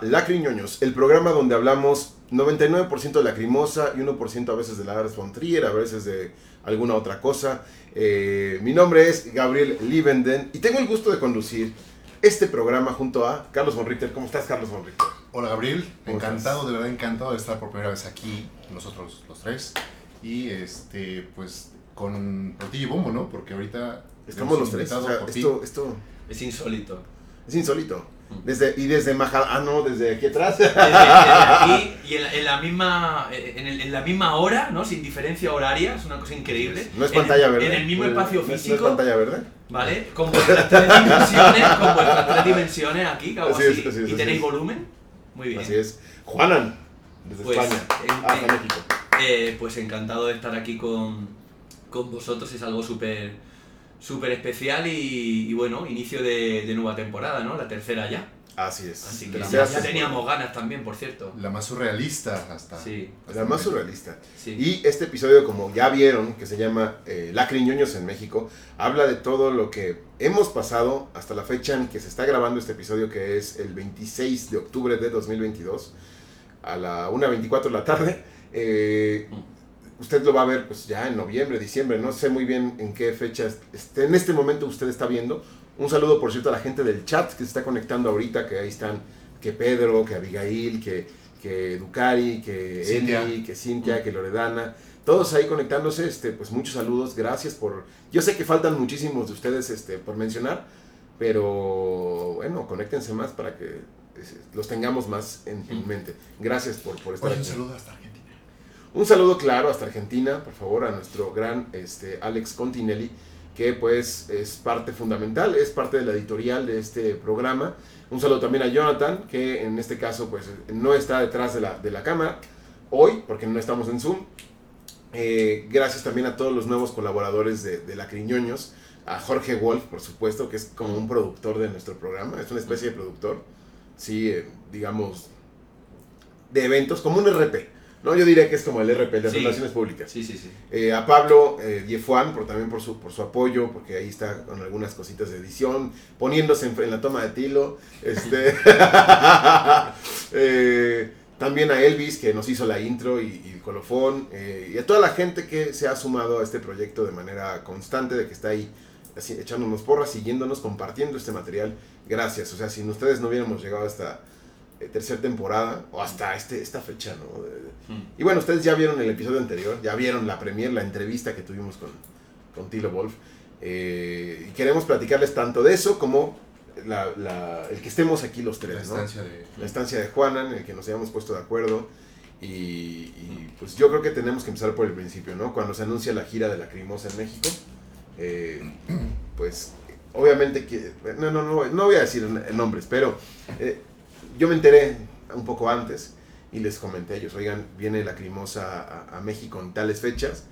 a Lacriñoños, el programa donde hablamos 99% de lacrimosa y 1% a veces de Lars von Trier, a veces de alguna otra cosa. Eh, mi nombre es Gabriel Liebenden y tengo el gusto de conducir este programa junto a Carlos von Richter. ¿Cómo estás, Carlos von Richter? Hola Gabriel, ¿Cómo encantado, de verdad encantado de estar por primera vez aquí, nosotros los tres. Y este, pues con tortilla y bombo, ¿no? Porque ahorita Estamos los tres. o sea, esto, esto Es insólito. es insólito. Desde, y desde Maja... Ah, no, desde aquí atrás. Desde, desde aquí y en la, en la misma en, el- en la misma hora, ¿no? Sin diferencia horaria, es una cosa increíble. No es En- pantalla verde. En el mismo No, espacio físico, No es pantalla verde. ¿vale? Con vuestras tres dimensiones, con vuestras tres dimensiones aquí, hago Así así, es, así es, y así tenéis es. volumen. Muy bien. Así es. Juanan, desde Pues, España. en- hasta en- México. Eh, pues encantado de estar aquí con, con vosotros, es algo súper súper especial y, y bueno, inicio de, de nueva temporada, ¿no? La tercera ya. Así es. Así que La ya, teníamos ganas también, por cierto. La más surrealista hasta. Sí, hasta La más surrealista. sí. Y este episodio, como ya vieron, que se llama eh, Lacriñoños en México, habla de todo lo que hemos pasado hasta la fecha en que se está grabando este episodio, que es el 26 de octubre de 2022, a la 1.24 de la tarde. Eh, usted lo va a ver pues ya en noviembre, diciembre, no sé muy bien en qué fecha este, en este momento usted está viendo. Un saludo, por cierto, a la gente del chat que se está conectando ahorita, que ahí están, que Pedro, que Abigail, que, que Ducari, que Cintia. Eli, que Cintia, que Loredana, todos ahí conectándose, este, pues muchos saludos, gracias por... Yo sé que faltan muchísimos de ustedes este, por mencionar, pero bueno, conéctense más para que eh, los tengamos más en, en mente. Gracias por, por estar Oye, un aquí. saludo hasta Argentina. Un saludo claro hasta Argentina, por favor, a nuestro gran este, Alex Continelli, que pues es parte fundamental, es parte de la editorial de este programa. Un saludo también a Jonathan, que en este caso pues no está detrás de la, de la cámara hoy, porque no estamos en Zoom. Eh, gracias también a todos los nuevos colaboradores de, de Lacriñoños, a Jorge Wolf, por supuesto, que es como un productor de nuestro programa, es una especie de productor, sí, eh, digamos, de eventos, como un RP. No, yo diría que es como el RP, de Sí. Relaciones Públicas. Sí, sí, sí. Eh, a Pablo eh, Diefuan, por, también por su, por su apoyo, porque ahí está con algunas cositas de edición, poniéndose en, en la toma de tilo. Este, eh, también a Elvis, que nos hizo la intro y, y el colofón. y a toda la gente que se ha sumado a este proyecto de manera constante, de que está ahí así, echándonos porras, siguiéndonos, compartiendo este material. Gracias. O sea, sin ustedes no hubiéramos llegado a esta eh, tercera temporada o hasta este, esta fecha, ¿no? De- de- Mm. y bueno, ustedes ya vieron el episodio anterior, ya vieron la premier, la entrevista que tuvimos con, con Tilo Wolf. Eh, y queremos platicarles tanto de eso como la- la- el que estemos aquí los La tres, ¿no? estancia de. La estancia de Juanan, en el que nos hayamos puesto de acuerdo. Y, y, pues yo creo que tenemos que empezar por el principio, ¿no? Cuando se anuncia la gira de la Crimosa en México, eh, pues obviamente que... No, no, no, no voy a decir nombres, pero eh, yo me enteré un poco antes y les comenté a ellos, oigan, viene la Crimosa a, a México en tales fechas,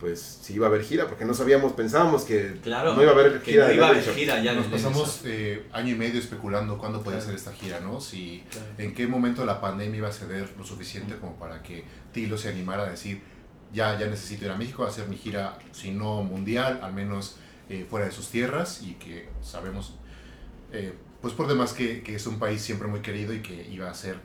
pues si iba a haber gira, porque no sabíamos, pensábamos que Claro. no iba a haber que gira. no de iba a haber Leather Shop. gira ya. Nos pasamos eh, año y medio especulando cuándo podía Claro. ser esta gira, ¿no? Si Claro. en qué momento la pandemia iba a ceder lo suficiente como para que Tilo se animara a decir, ya, ya necesito ir a México a hacer mi gira, si no mundial, al menos eh, fuera de sus tierras y que sabemos, eh, pues por demás que, es un país siempre muy querido y que iba a ser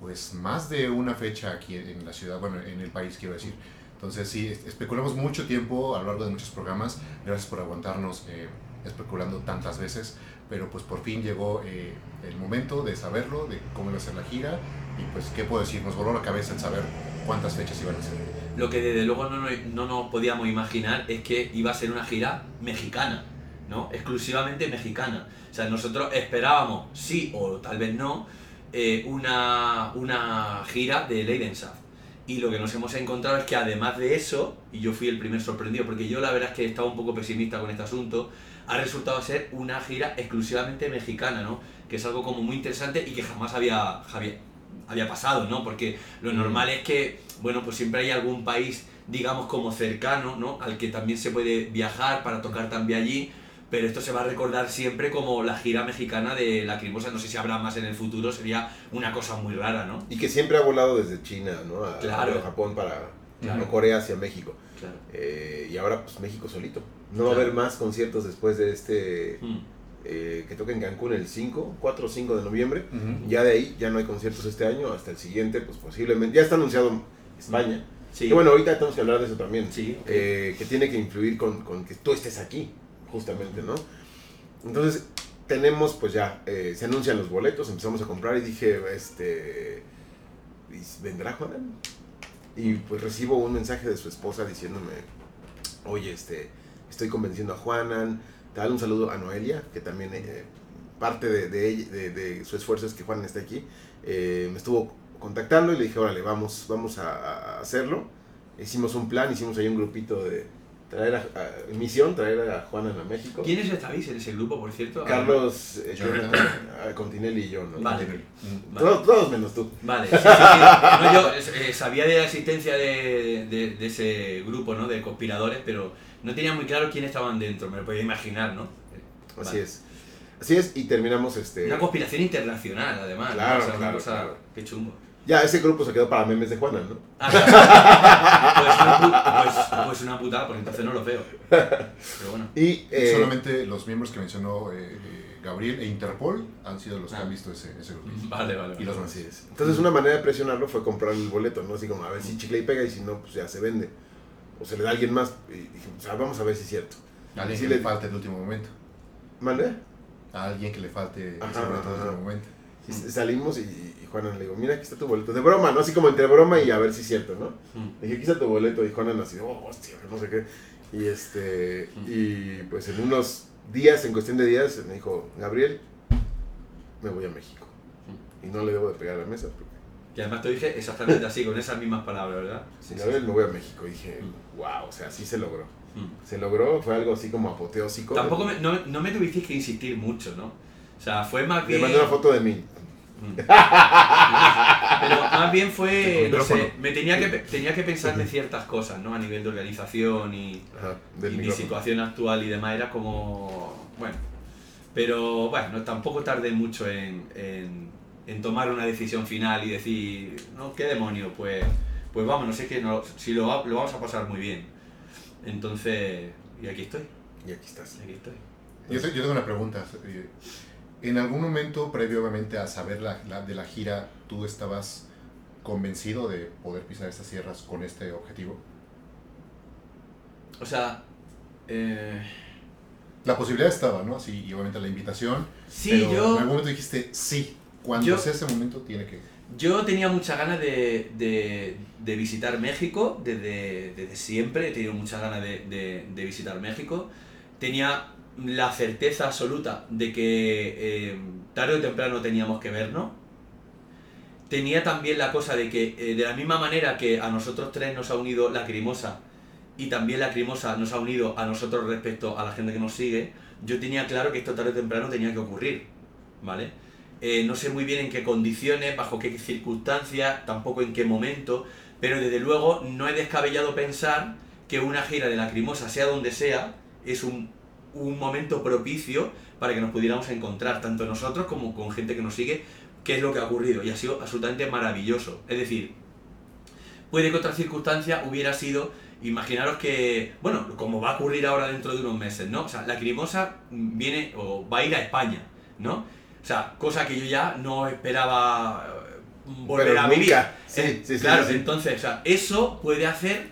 pues más de una fecha aquí en la ciudad, bueno, en el país quiero decir. Entonces sí, es- especulamos mucho tiempo a lo largo de muchos programas, gracias por aguantarnos eh, especulando tantas veces, pero pues por fin llegó eh, el momento de saberlo, de cómo iba a ser la gira. Y pues qué puedo decir, nos voló la cabeza el saber cuántas fechas iban a ser. Lo que desde luego no, nos- no nos podíamos imaginar es que iba a ser una gira mexicana, ¿no? Exclusivamente mexicana. O sea, nosotros esperábamos, sí o tal vez no, eh, una, una gira de Leidenschaft. Y lo que nos hemos encontrado es que además de eso, y yo fui el primer sorprendido, porque yo la verdad es que estaba un poco pesimista con este asunto, ha resultado ser una gira exclusivamente mexicana, ¿no? Que es algo como muy interesante y que jamás había, había, había pasado, ¿no? Porque lo normal es que, bueno, pues siempre hay algún país, digamos, como cercano, ¿no? Al que también se puede viajar para tocar también allí, pero esto se va a recordar siempre como la gira mexicana de la Crimosa, no sé si habrá más en el futuro, sería una cosa muy rara, ¿no? Y que siempre ha volado desde China, ¿no? A, Claro. a Japón para, Claro. Corea hacia México. Claro. Eh, y ahora pues México solito. No va a haber más conciertos después de este Mm. eh, que toca en Cancún el 5, 4 o 5 de noviembre. Ya de ahí ya no hay conciertos este año, hasta el siguiente pues posiblemente. Ya está anunciado España. Sí. Y bueno, ahorita tenemos que hablar de eso también. Sí. Eh, que tiene que influir con, con que tú estés aquí, justamente, ¿no? Entonces, tenemos, pues ya, eh, se anuncian los boletos, empezamos a comprar y dije, este, ¿y ¿vendrá Juanan? Y pues recibo un mensaje de su esposa diciéndome, oye, este, estoy convenciendo a Juanan, tal, un saludo a Noelia, que también eh, parte de- de su esfuerzo es que Juanan esté aquí, Eh, me estuvo contactando y le dije, órale, vamos, vamos a, a hacerlo. Hicimos un plan, hicimos ahí un grupito de traer a, a- misión, traer a Juanan a México. ¿Quiénes estabais en ese grupo, por cierto? Carlos, eh, ah, Continelli y yo, ¿no? Vale. Mm. Vale. Todos, todos menos tú. Vale, sí, sí, sí. No, yo eh, sabía de la existencia de, de- de ese grupo, ¿no? De conspiradores, pero no tenía muy claro quiénes estaban dentro, me lo podía imaginar, ¿no? Así es. Así es, y terminamos este. Una conspiración internacional, además. ¿no? Claro, O sea, una claro, cosa- claro. Qué chungo. Ya, ese grupo se quedó para memes de Juanan, ¿no? Ah, claro. pues, una pu- pues- pues una putada, pues entonces no lo veo. Pero bueno. Y eh, Solamente los miembros que mencionó eh, eh, Gabriel e Interpol han sido los que Ah. han visto ese, ese grupo. Vale, vale. Y vale. los Así es. Entonces una manera de presionarlo fue comprar el boleto, ¿no? Así como a ver si chicle y pega y si no, pues ya se vende. O se le da a alguien más. Y dije, o sea, vamos a ver si es cierto. A alguien Sí que le- falte el último momento. ¿Mande? A alguien que le falte Ajá, ese boleto ajá. último momento. Y salimos y, y Juanan le digo, mira, aquí está tu boleto. De broma, ¿no? Así como entre broma y a ver si es cierto, ¿no? Mm. Le dije, aquí está tu boleto. Y Juanan así, oh, hostia, no sé qué. Y este, y pues en unos días, en cuestión de días, me dijo, Gabriel, me voy a México. Y no le debo de pegar a la mesa. Porque, Y además te dije exactamente así, con esas mismas palabras, ¿verdad? si Gabriel, me voy a México. Y dije, wow, o sea, sí se logró. Se logró, fue algo así como apoteósico. Tampoco me, no, no me tuvisteis que insistir mucho, ¿no? O sea, fue más Le bien... mandé una foto de mí. Mm. Pero más bien fue, no sé, me tenía que, tenía que pensar de ciertas cosas, ¿no? A nivel de organización y, Ajá, del y mi situación actual y demás, era como, bueno, pero bueno, tampoco tardé mucho en, en, en tomar una decisión final y decir, no, qué demonio, pues, pues vamos, no sé qué, no, si lo, va- lo vamos a pasar muy bien. Entonces, y aquí estoy, Y aquí estás. aquí estoy. Yo, yo tengo una pregunta. En algún momento, previo obviamente a saber la, la- de la gira, ¿tú estabas convencido de poder pisar estas sierras con este objetivo? O sea, eh, La posibilidad estaba, ¿no? Sí, y obviamente la invitación. sí, pero yo... En algún momento dijiste, sí, cuando Yo- sea ese momento tiene que... Yo tenía muchas ganas de, de- de visitar México desde, desde siempre, he tenido muchas ganas de- de visitar México. Tenía la certeza absoluta de que eh, tarde o temprano teníamos que vernos. Tenía también la cosa de que eh, de la misma manera que a nosotros tres nos ha unido la Crimosa y también la Crimosa nos ha unido a nosotros respecto a la gente que nos sigue, yo tenía claro que esto tarde o temprano tenía que ocurrir, ¿vale? Eh, no sé muy bien en qué condiciones, bajo qué circunstancias, tampoco en qué momento, pero desde luego no he descabellado pensar que una gira de Lacrimosa, sea donde sea, es un, un momento propicio para que nos pudiéramos encontrar, tanto nosotros como con gente que nos sigue, qué es lo que ha ocurrido, y ha sido absolutamente maravilloso. Es decir, puede que otra circunstancia hubiera sido, imaginaros que, bueno, como va a ocurrir ahora dentro de unos meses, ¿no? O sea, Lacrimosa viene o va a ir a España, ¿no? O sea, cosa que yo ya no esperaba eh, volver Pero a vivir. Sí, Eh, sí, sí, claro, sí, entonces, o sea, eso puede hacer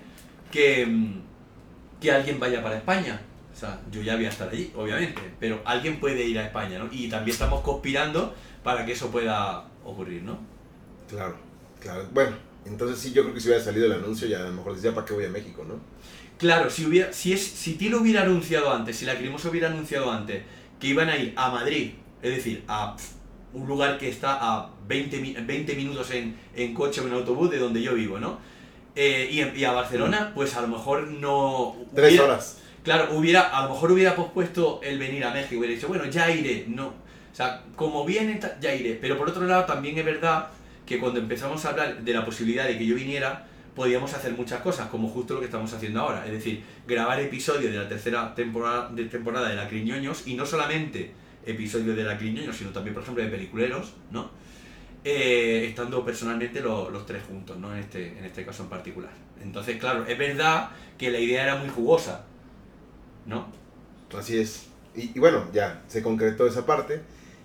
que, mm, que alguien vaya para España. Sea, yo ya voy a estar allí, obviamente, pero alguien puede ir a España, ¿no? Y también estamos conspirando para que eso pueda ocurrir, ¿no? Claro, claro. Bueno, entonces sí, yo creo que si hubiera salido el anuncio, ya a lo mejor decía, ¿para qué voy a México, no? Claro, si hubiera, si es, si Tilo hubiera anunciado antes, si la Crimosa hubiera anunciado antes que iban a ir a Madrid, es decir, a un lugar que está a 20, mi- 20 minutos en, en coche o en autobús de donde yo vivo, ¿no? Eh, y, a Barcelona, pues a lo mejor no... Tres hubiera- horas. Claro, hubiera, a lo mejor hubiera pospuesto el venir a México, hubiera dicho, bueno, ya iré, no. O sea, como viene, ya iré. Pero por otro lado, también es verdad que cuando empezamos a hablar de la posibilidad de que yo viniera, podíamos hacer muchas cosas, como justo lo que estamos haciendo ahora. Es decir, grabar episodios de la tercera temporada de, temporada de La Criñoños, y no solamente episodios de La Criñoños, sino también, por ejemplo, de Peliculeros, ¿no? eh, estando personalmente lo- los tres juntos, ¿no? En este, en este caso en particular. Entonces, claro, es verdad que la idea era muy jugosa, ¿no? Así es. Y, y bueno, ya se concretó esa parte.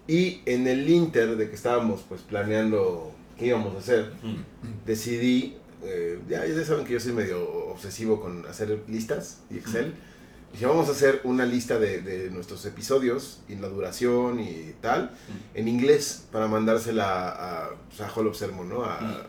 Y en el inter de que estábamos pues planeando qué íbamos a hacer, Mm. decidí, eh, ya, ya saben que yo soy medio obsesivo con hacer listas y Excel. Dije, vamos a hacer una lista de, de nuestros episodios y la duración y tal, en inglés, para mandársela a, pues, a Hall of Sermon, ¿no? A, Mm. a-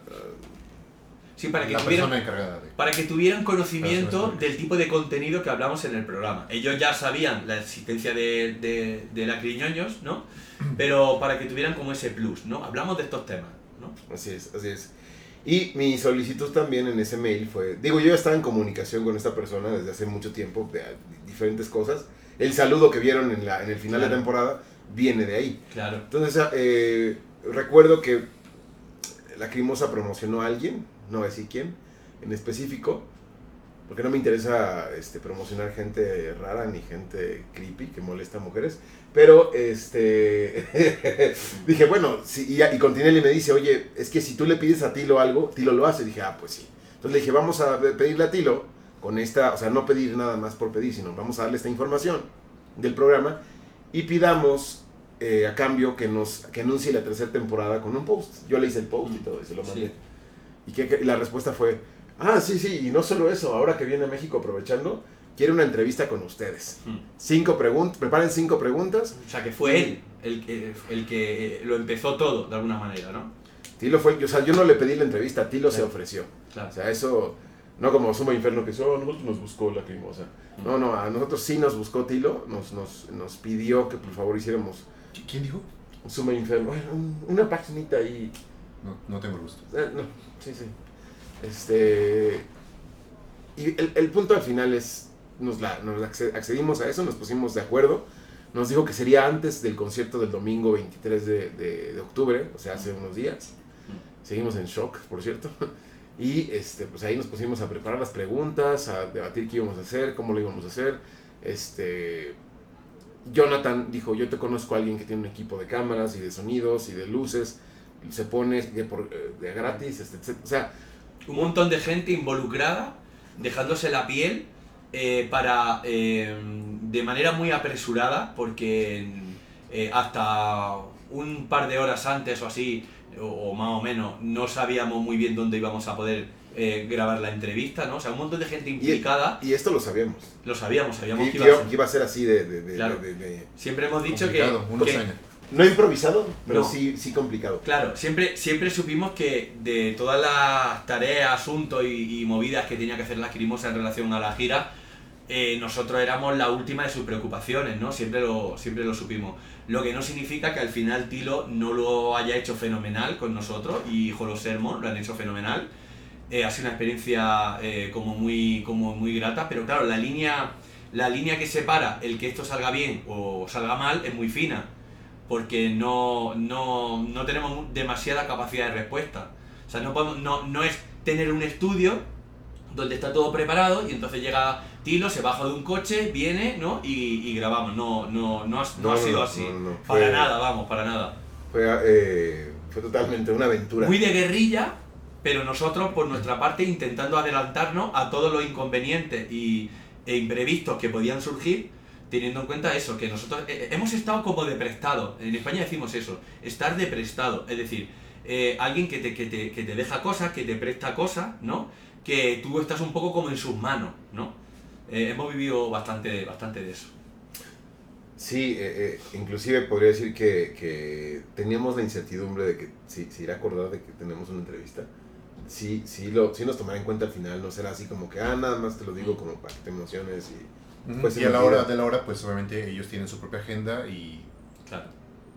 Sí, para que la tuvieran... encargada de... para que tuvieran conocimiento del tipo de contenido que hablamos en el programa. Ellos ya sabían la existencia de, de, de la Criñoños, ¿no? Pero para que tuvieran como ese plus, ¿no? Hablamos de estos temas, ¿no? Así es, así es. Y mi solicitud también en ese mail fue, digo, yo ya estaba en comunicación con esta persona desde hace mucho tiempo, de a- diferentes cosas. El saludo que vieron en, la, en el final de Claro. temporada viene de ahí. Claro. Entonces, eh, recuerdo que la Crimosa promocionó a alguien, no voy a decir quién, en específico, porque no me interesa este, promocionar gente rara ni gente creepy que molesta a mujeres. Pero, este, dije, bueno, sí, y, y me dice, oye, es que si tú le pides a Tilo algo, Tilo lo hace. dije, ah, pues sí. Entonces le dije, vamos a pedirle a Tilo con esta, o sea, no pedir nada más por pedir, sino vamos a darle esta información del programa y pidamos eh, a cambio que nos que anuncie la tercera temporada con un post. Yo le hice el post y todo, y se lo mandé. Y, que, y la respuesta fue, ah, sí, sí, y no solo eso, ahora que viene a México aprovechando, quiere una entrevista con ustedes. Mm. Cinco preguntas, preparen cinco preguntas. O sea, que fue él el que, el que lo empezó todo, de alguna manera, ¿no? Tilo fue, o sea, yo no le pedí la entrevista, Tilo se ofreció. Claro. O sea, eso, no como Suma Inferno que solo a nosotros nos buscó la crimosa. No, no, a nosotros sí nos buscó Tilo, nos, nos, nos pidió que por favor hiciéramos ¿Quién dijo? Suma Inferno, bueno, un- una paginita ahí. No, no tengo gusto. Eh, no, sí, sí. Este. Y el, el punto al final es. Nos, la, nos acce- accedimos a eso, nos pusimos de acuerdo. Nos dijo que sería antes del concierto del domingo 23 de, de- de octubre, o sea, hace unos días. Seguimos en shock, por cierto. Y este, pues ahí nos pusimos a preparar las preguntas, a debatir qué íbamos a hacer, cómo lo íbamos a hacer. Este, Jonathan dijo, yo te conozco a alguien que tiene un equipo de cámaras y de sonidos y de luces, se pone de, por, eh, de gratis, este, etcétera. o sea, Un montón de gente involucrada, dejándose la piel eh, para, eh, de manera muy apresurada, porque eh, hasta un par de horas antes o así, o, o más o menos, no sabíamos muy bien dónde íbamos a poder eh, grabar la entrevista, ¿no? O sea, un montón de gente implicada, y esto lo sabíamos. lo sabíamos, sabíamos Que, que iba a iba, ser. que iba a ser así de... de- de- Claro. de- de- Siempre hemos dicho que. No improvisado, pero No. sí, sí complicado. Claro, siempre, siempre supimos que de todas las tareas, asuntos y, y movidas que tenía que hacer la Crimosa en relación a la gira, eh, nosotros éramos la última de sus preocupaciones, ¿no? Siempre lo, siempre lo supimos. Lo que no significa que al final Tilo no lo haya hecho fenomenal con nosotros y Jolo Sermon lo han hecho fenomenal. Eh, ha sido una experiencia eh, como, muy, como muy grata, pero claro, la línea, la línea que separa el que esto salga bien o salga mal es muy fina porque no, no, no tenemos demasiada capacidad de respuesta. O sea, no, podemos, no, no es tener un estudio donde está todo preparado y entonces llega Tilo, se baja de un coche, viene, ¿no? Y, y grabamos. No, no, no, ha, no No, ha sido así. Para nada, vamos, para nada. Fue, eh, fue totalmente una aventura. Muy de guerrilla, pero nosotros, por nuestra parte, intentando adelantarnos a todos los inconvenientes y, e imprevistos que podían surgir, teniendo en cuenta eso, que nosotros eh, hemos estado como de prestado. En España decimos eso, estar de prestado. Es decir, eh, alguien que te, que, te, que te deja cosas, que te presta cosas, ¿no? Que tú estás un poco como en sus manos, ¿no? Eh, hemos vivido bastante, bastante de eso. Sí, eh, eh, inclusive podría decir que, que teníamos la incertidumbre de que si se irá a acordar de que tenemos una entrevista. Sí, sí, lo, sí nos tomará en cuenta al final, no será así como que, ah, nada más te lo digo como para que te emociones y... Pues y a la hora de la hora, pues obviamente ellos tienen su propia agenda y Claro.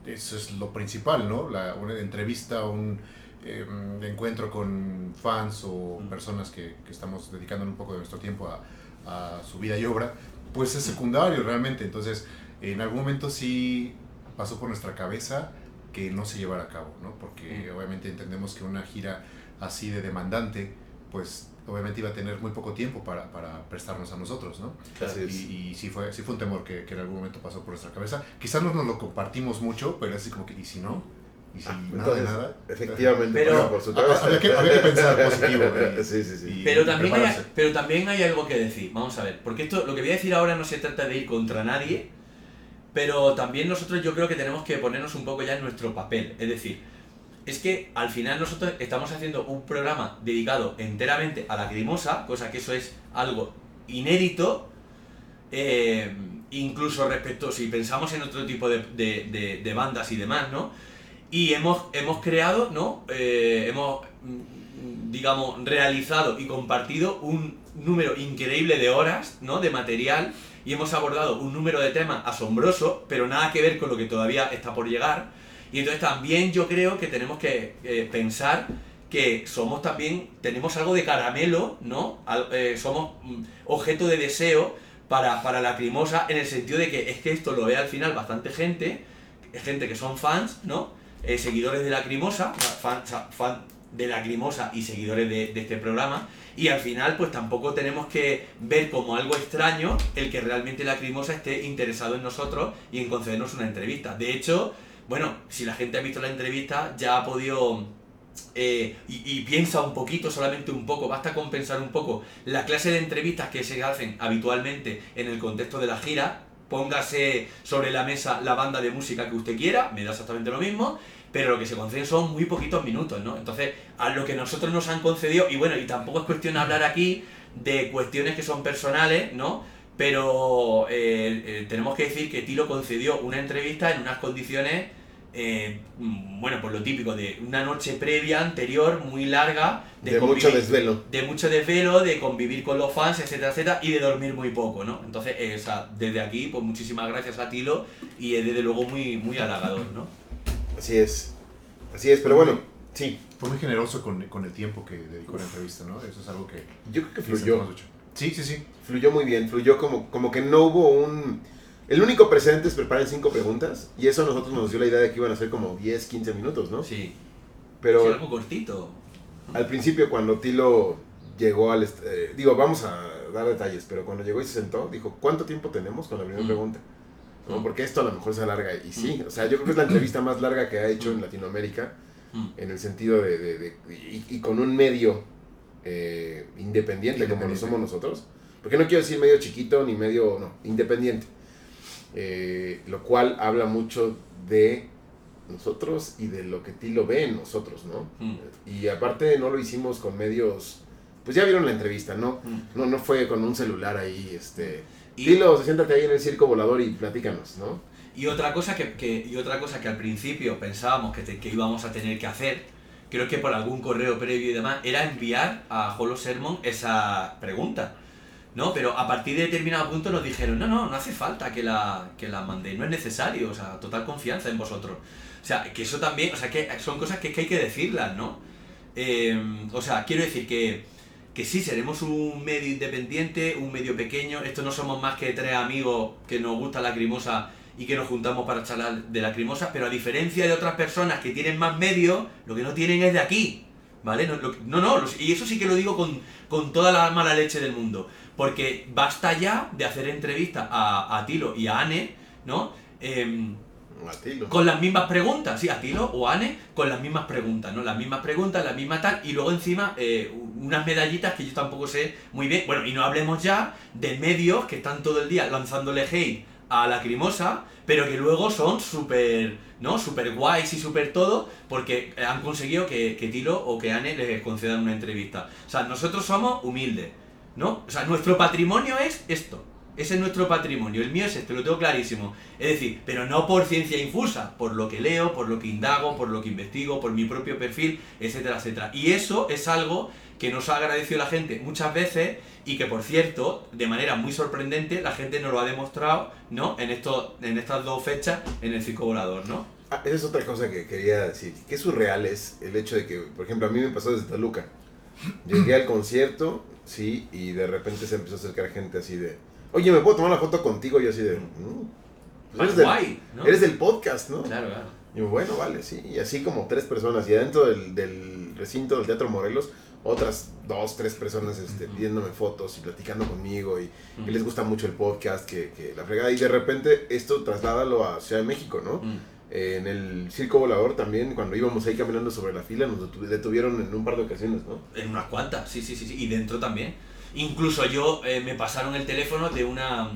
eso es lo principal, ¿no? La, una entrevista, un eh, encuentro con fans o Mm. personas que, que estamos dedicando un poco de nuestro tiempo a, a su vida y obra, pues es secundario realmente. Entonces, en algún momento sí pasó por nuestra cabeza que no se llevara a cabo, ¿no? Porque Mm. obviamente entendemos que una gira así de demandante, pues obviamente iba a tener muy poco tiempo para, para prestarnos a nosotros, ¿no? Y, y sí, fue, sí fue un temor que, que en algún momento pasó por nuestra cabeza. Quizás no nos lo compartimos mucho, pero así como que, ¿y si no? Y si Ah, nada de entonces, nada. Efectivamente, Pero- por supuesto. Había que, había que pensar positivo. eh, Sí, sí, sí. y Pero también, hay, pero también hay algo que decir, vamos a ver, porque esto, lo que voy a decir ahora no se trata de ir contra nadie, pero también nosotros yo creo que tenemos que ponernos un poco ya en nuestro papel, es decir, es que al final nosotros estamos haciendo un programa dedicado enteramente a la crimosa, cosa que eso es algo inédito, eh, incluso respecto, si pensamos en otro tipo de- de bandas y demás, ¿no? Y hemos, hemos creado, ¿no? Eh, hemos, mm, digamos, realizado y compartido un número increíble de horas, ¿no? De material y hemos abordado un número de temas asombroso, pero nada que ver con lo que todavía está por llegar. Y entonces también yo creo que tenemos que eh, pensar que somos también, tenemos algo de caramelo, ¿no? Eh, somos mm, objeto de deseo para, para la crimosa en el sentido de que es que esto lo ve al final bastante gente, gente que son fans, ¿no? Eh, seguidores de la crimosa, fan, fan de la crimosa y seguidores de, de este programa. Y al final, pues tampoco tenemos que ver como algo extraño el que realmente la crimosa esté interesado en nosotros y en concedernos una entrevista. De hecho, bueno, si la gente ha visto la entrevista, ya ha podido eh, y, y piensa un poquito, solamente un poco, basta con pensar un poco la clase de entrevistas que se hacen habitualmente en el contexto de la gira, póngase sobre la mesa la banda de música que usted quiera, me da exactamente lo mismo, pero lo que se conceden son muy poquitos minutos, ¿no? Entonces, a lo que nosotros nos han concedido, y bueno, y tampoco es cuestión de hablar aquí de cuestiones que son personales, ¿no? Pero eh, eh, tenemos que decir que Tilo concedió una entrevista en unas condiciones eh, mm, bueno, pues lo típico de una noche previa, anterior, muy larga, De mucho convivir- desvelo. de mucho desvelo, de convivir con los fans, etcétera, etcétera, y de dormir muy poco, ¿no? Entonces, eh, o sea, desde aquí, pues muchísimas gracias a Tilo y es desde luego muy, muy halagador, ¿no? Así es. Así es, pero bueno, sí. Fue muy generoso con, con el tiempo que dedicó a la entrevista, ¿no? Eso es algo que Yo creo que fluyó. mucho. Sí, sí, sí. Fluyó muy bien. Fluyó como, como que no hubo un. El único precedente es preparar cinco preguntas. Y eso a nosotros nos dio la idea de que iban a ser como 10, 15 minutos, ¿no? Sí. Pero Sí, algo cortito. al principio, cuando Tilo llegó al. eh, digo, vamos a dar detalles, pero cuando llegó y se sentó, dijo: ¿Cuánto tiempo tenemos con la primera Mm. pregunta? ¿No? Mm. Porque esto a lo mejor se alarga. Y sí, o sea, yo creo que es la entrevista más larga que ha hecho en Latinoamérica. Mm. en el sentido de, de- de- y, y con un medio eh, independiente, como lo Independiente. somos nosotros, porque no quiero decir medio chiquito ni medio, no, independiente, Eh, lo cual habla mucho de nosotros y de lo que Tilo ve en nosotros, ¿no? Mm. Y aparte no lo hicimos con medios, pues ya vieron la entrevista, ¿no? Mm. No, no fue con un celular ahí, este... Y- Tilo, siéntate ahí en el circo volador y platícanos, ¿no? Y otra cosa que, que- y otra cosa que al principio pensábamos que, te- que íbamos a tener que hacer, creo que por algún correo previo y demás, era enviar a Holo Sermon esa pregunta. ¿No? Pero a partir de determinado punto nos dijeron, no, no, no hace falta que la, que la mandéis, no es necesario, o sea, total confianza en vosotros. O sea, que eso también, o sea, que son cosas que, que hay que decirlas, ¿no? Eh, o sea, quiero decir que, que sí, seremos un medio independiente, un medio pequeño, esto no somos más que tres amigos que nos gusta la crimosa y que nos juntamos para charlar de la crimosa, pero a diferencia de otras personas que tienen más medios, lo que no tienen es de aquí, ¿vale? No, lo- no, no, los- y eso sí que lo digo con, con toda la mala leche del mundo, porque basta ya de hacer entrevistas a, a Tilo y a Anne, ¿no? Tilo. con las mismas preguntas, sí, a Tilo o a Anne, con las mismas preguntas, ¿no? Las mismas preguntas, las mismas tal, y luego encima eh, unas medallitas que yo tampoco sé muy bien. Bueno, y no hablemos ya de medios que están todo el día lanzándole hate a la crimosa, pero que luego son súper, ¿no? Súper guays y súper todo, porque han conseguido que, que Tilo o que Anne les concedan una entrevista. O sea, nosotros somos humildes, ¿no? O sea, nuestro patrimonio es esto. Ese es nuestro patrimonio, el mío es este, lo tengo clarísimo. Es decir, pero no por ciencia infusa, por lo que leo, por lo que indago, por lo que investigo, por mi propio perfil, etcétera, etcétera. Y eso es algo que nos ha agradecido la gente muchas veces y que, por cierto, de manera muy sorprendente, la gente nos lo ha demostrado, ¿no? En, esto, en estas dos fechas en el circo volador, ¿no? Ah, esa es otra cosa que quería decir. Qué surreal es el hecho de que, por ejemplo, a mí me pasó desde Toluca. Llegué al concierto, sí, y de repente se empezó a acercar gente así de, oye, ¿me puedo tomar la foto contigo? Y yo así de, "Mm, pues eres, del, guay, ¿no? eres del podcast, ¿no? Claro, claro. Y bueno, vale, sí. Y así como tres personas. Y adentro del, del recinto del Teatro Morelos, otras dos, tres personas este, pidiéndome fotos y platicando conmigo. Y que les gusta mucho el podcast, que, que la fregada. Y de repente esto trasládalo a Ciudad de México, ¿no? Eh, en el circo volador también, cuando íbamos ahí caminando sobre la fila, nos detu- detuvieron en un par de ocasiones, ¿no? En unas cuantas, sí, sí, sí, sí. Y dentro también. Incluso yo eh, me pasaron el teléfono de una,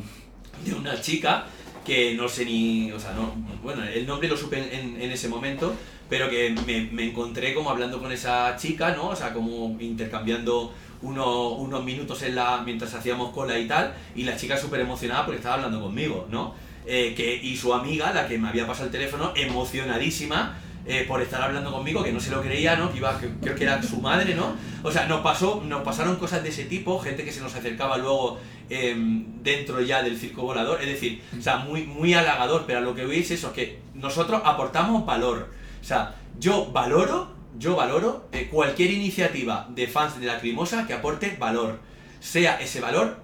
de una chica que no sé ni. O sea, no. Bueno, el nombre lo supe en, ese momento, pero que me, me encontré como hablando con esa chica, ¿no? O sea, como intercambiando unos, unos minutos en la, mientras hacíamos cola y tal. Y la chica súper emocionada porque estaba hablando conmigo, ¿no? Eh, que, y su amiga, la que me había pasado el teléfono, emocionadísima eh, por estar hablando conmigo, que no se lo creía, ¿no? Que iba, que- creo que era su madre, ¿no? O sea, nos pasó, nos pasaron cosas de ese tipo, gente que se nos acercaba luego em, dentro ya del circo volador, es decir, o sea, muy, muy halagador, pero a lo que veis es eso, que nosotros aportamos valor. O sea, yo valoro, yo valoro eh, cualquier iniciativa de fans de la Crimosa que aporte valor. Sea ese valor,